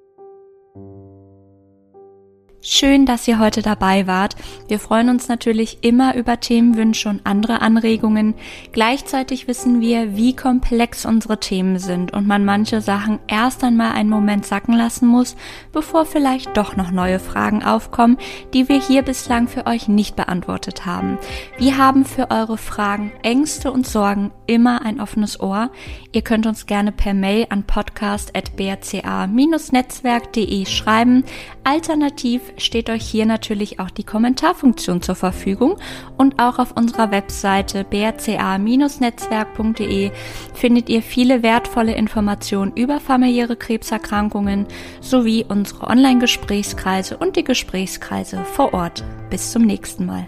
[SPEAKER 1] Schön, dass ihr heute dabei wart. Wir freuen uns natürlich immer über Themenwünsche und andere Anregungen. Gleichzeitig wissen wir, wie komplex unsere Themen sind und man manche Sachen erst einmal einen Moment sacken lassen muss, bevor vielleicht doch noch neue Fragen aufkommen, die wir hier bislang für euch nicht beantwortet haben. Wir haben für eure Fragen, Ängste und Sorgen immer ein offenes Ohr. Ihr könnt uns gerne per Mail an podcast.brca-netzwerk.de schreiben. Alternativ steht euch hier natürlich auch die Kommentarfunktion zur Verfügung und auch auf unserer Webseite brca-netzwerk.de findet ihr viele wertvolle Informationen über familiäre Krebserkrankungen sowie unsere Online-Gesprächskreise und die Gesprächskreise vor Ort. Bis zum nächsten Mal.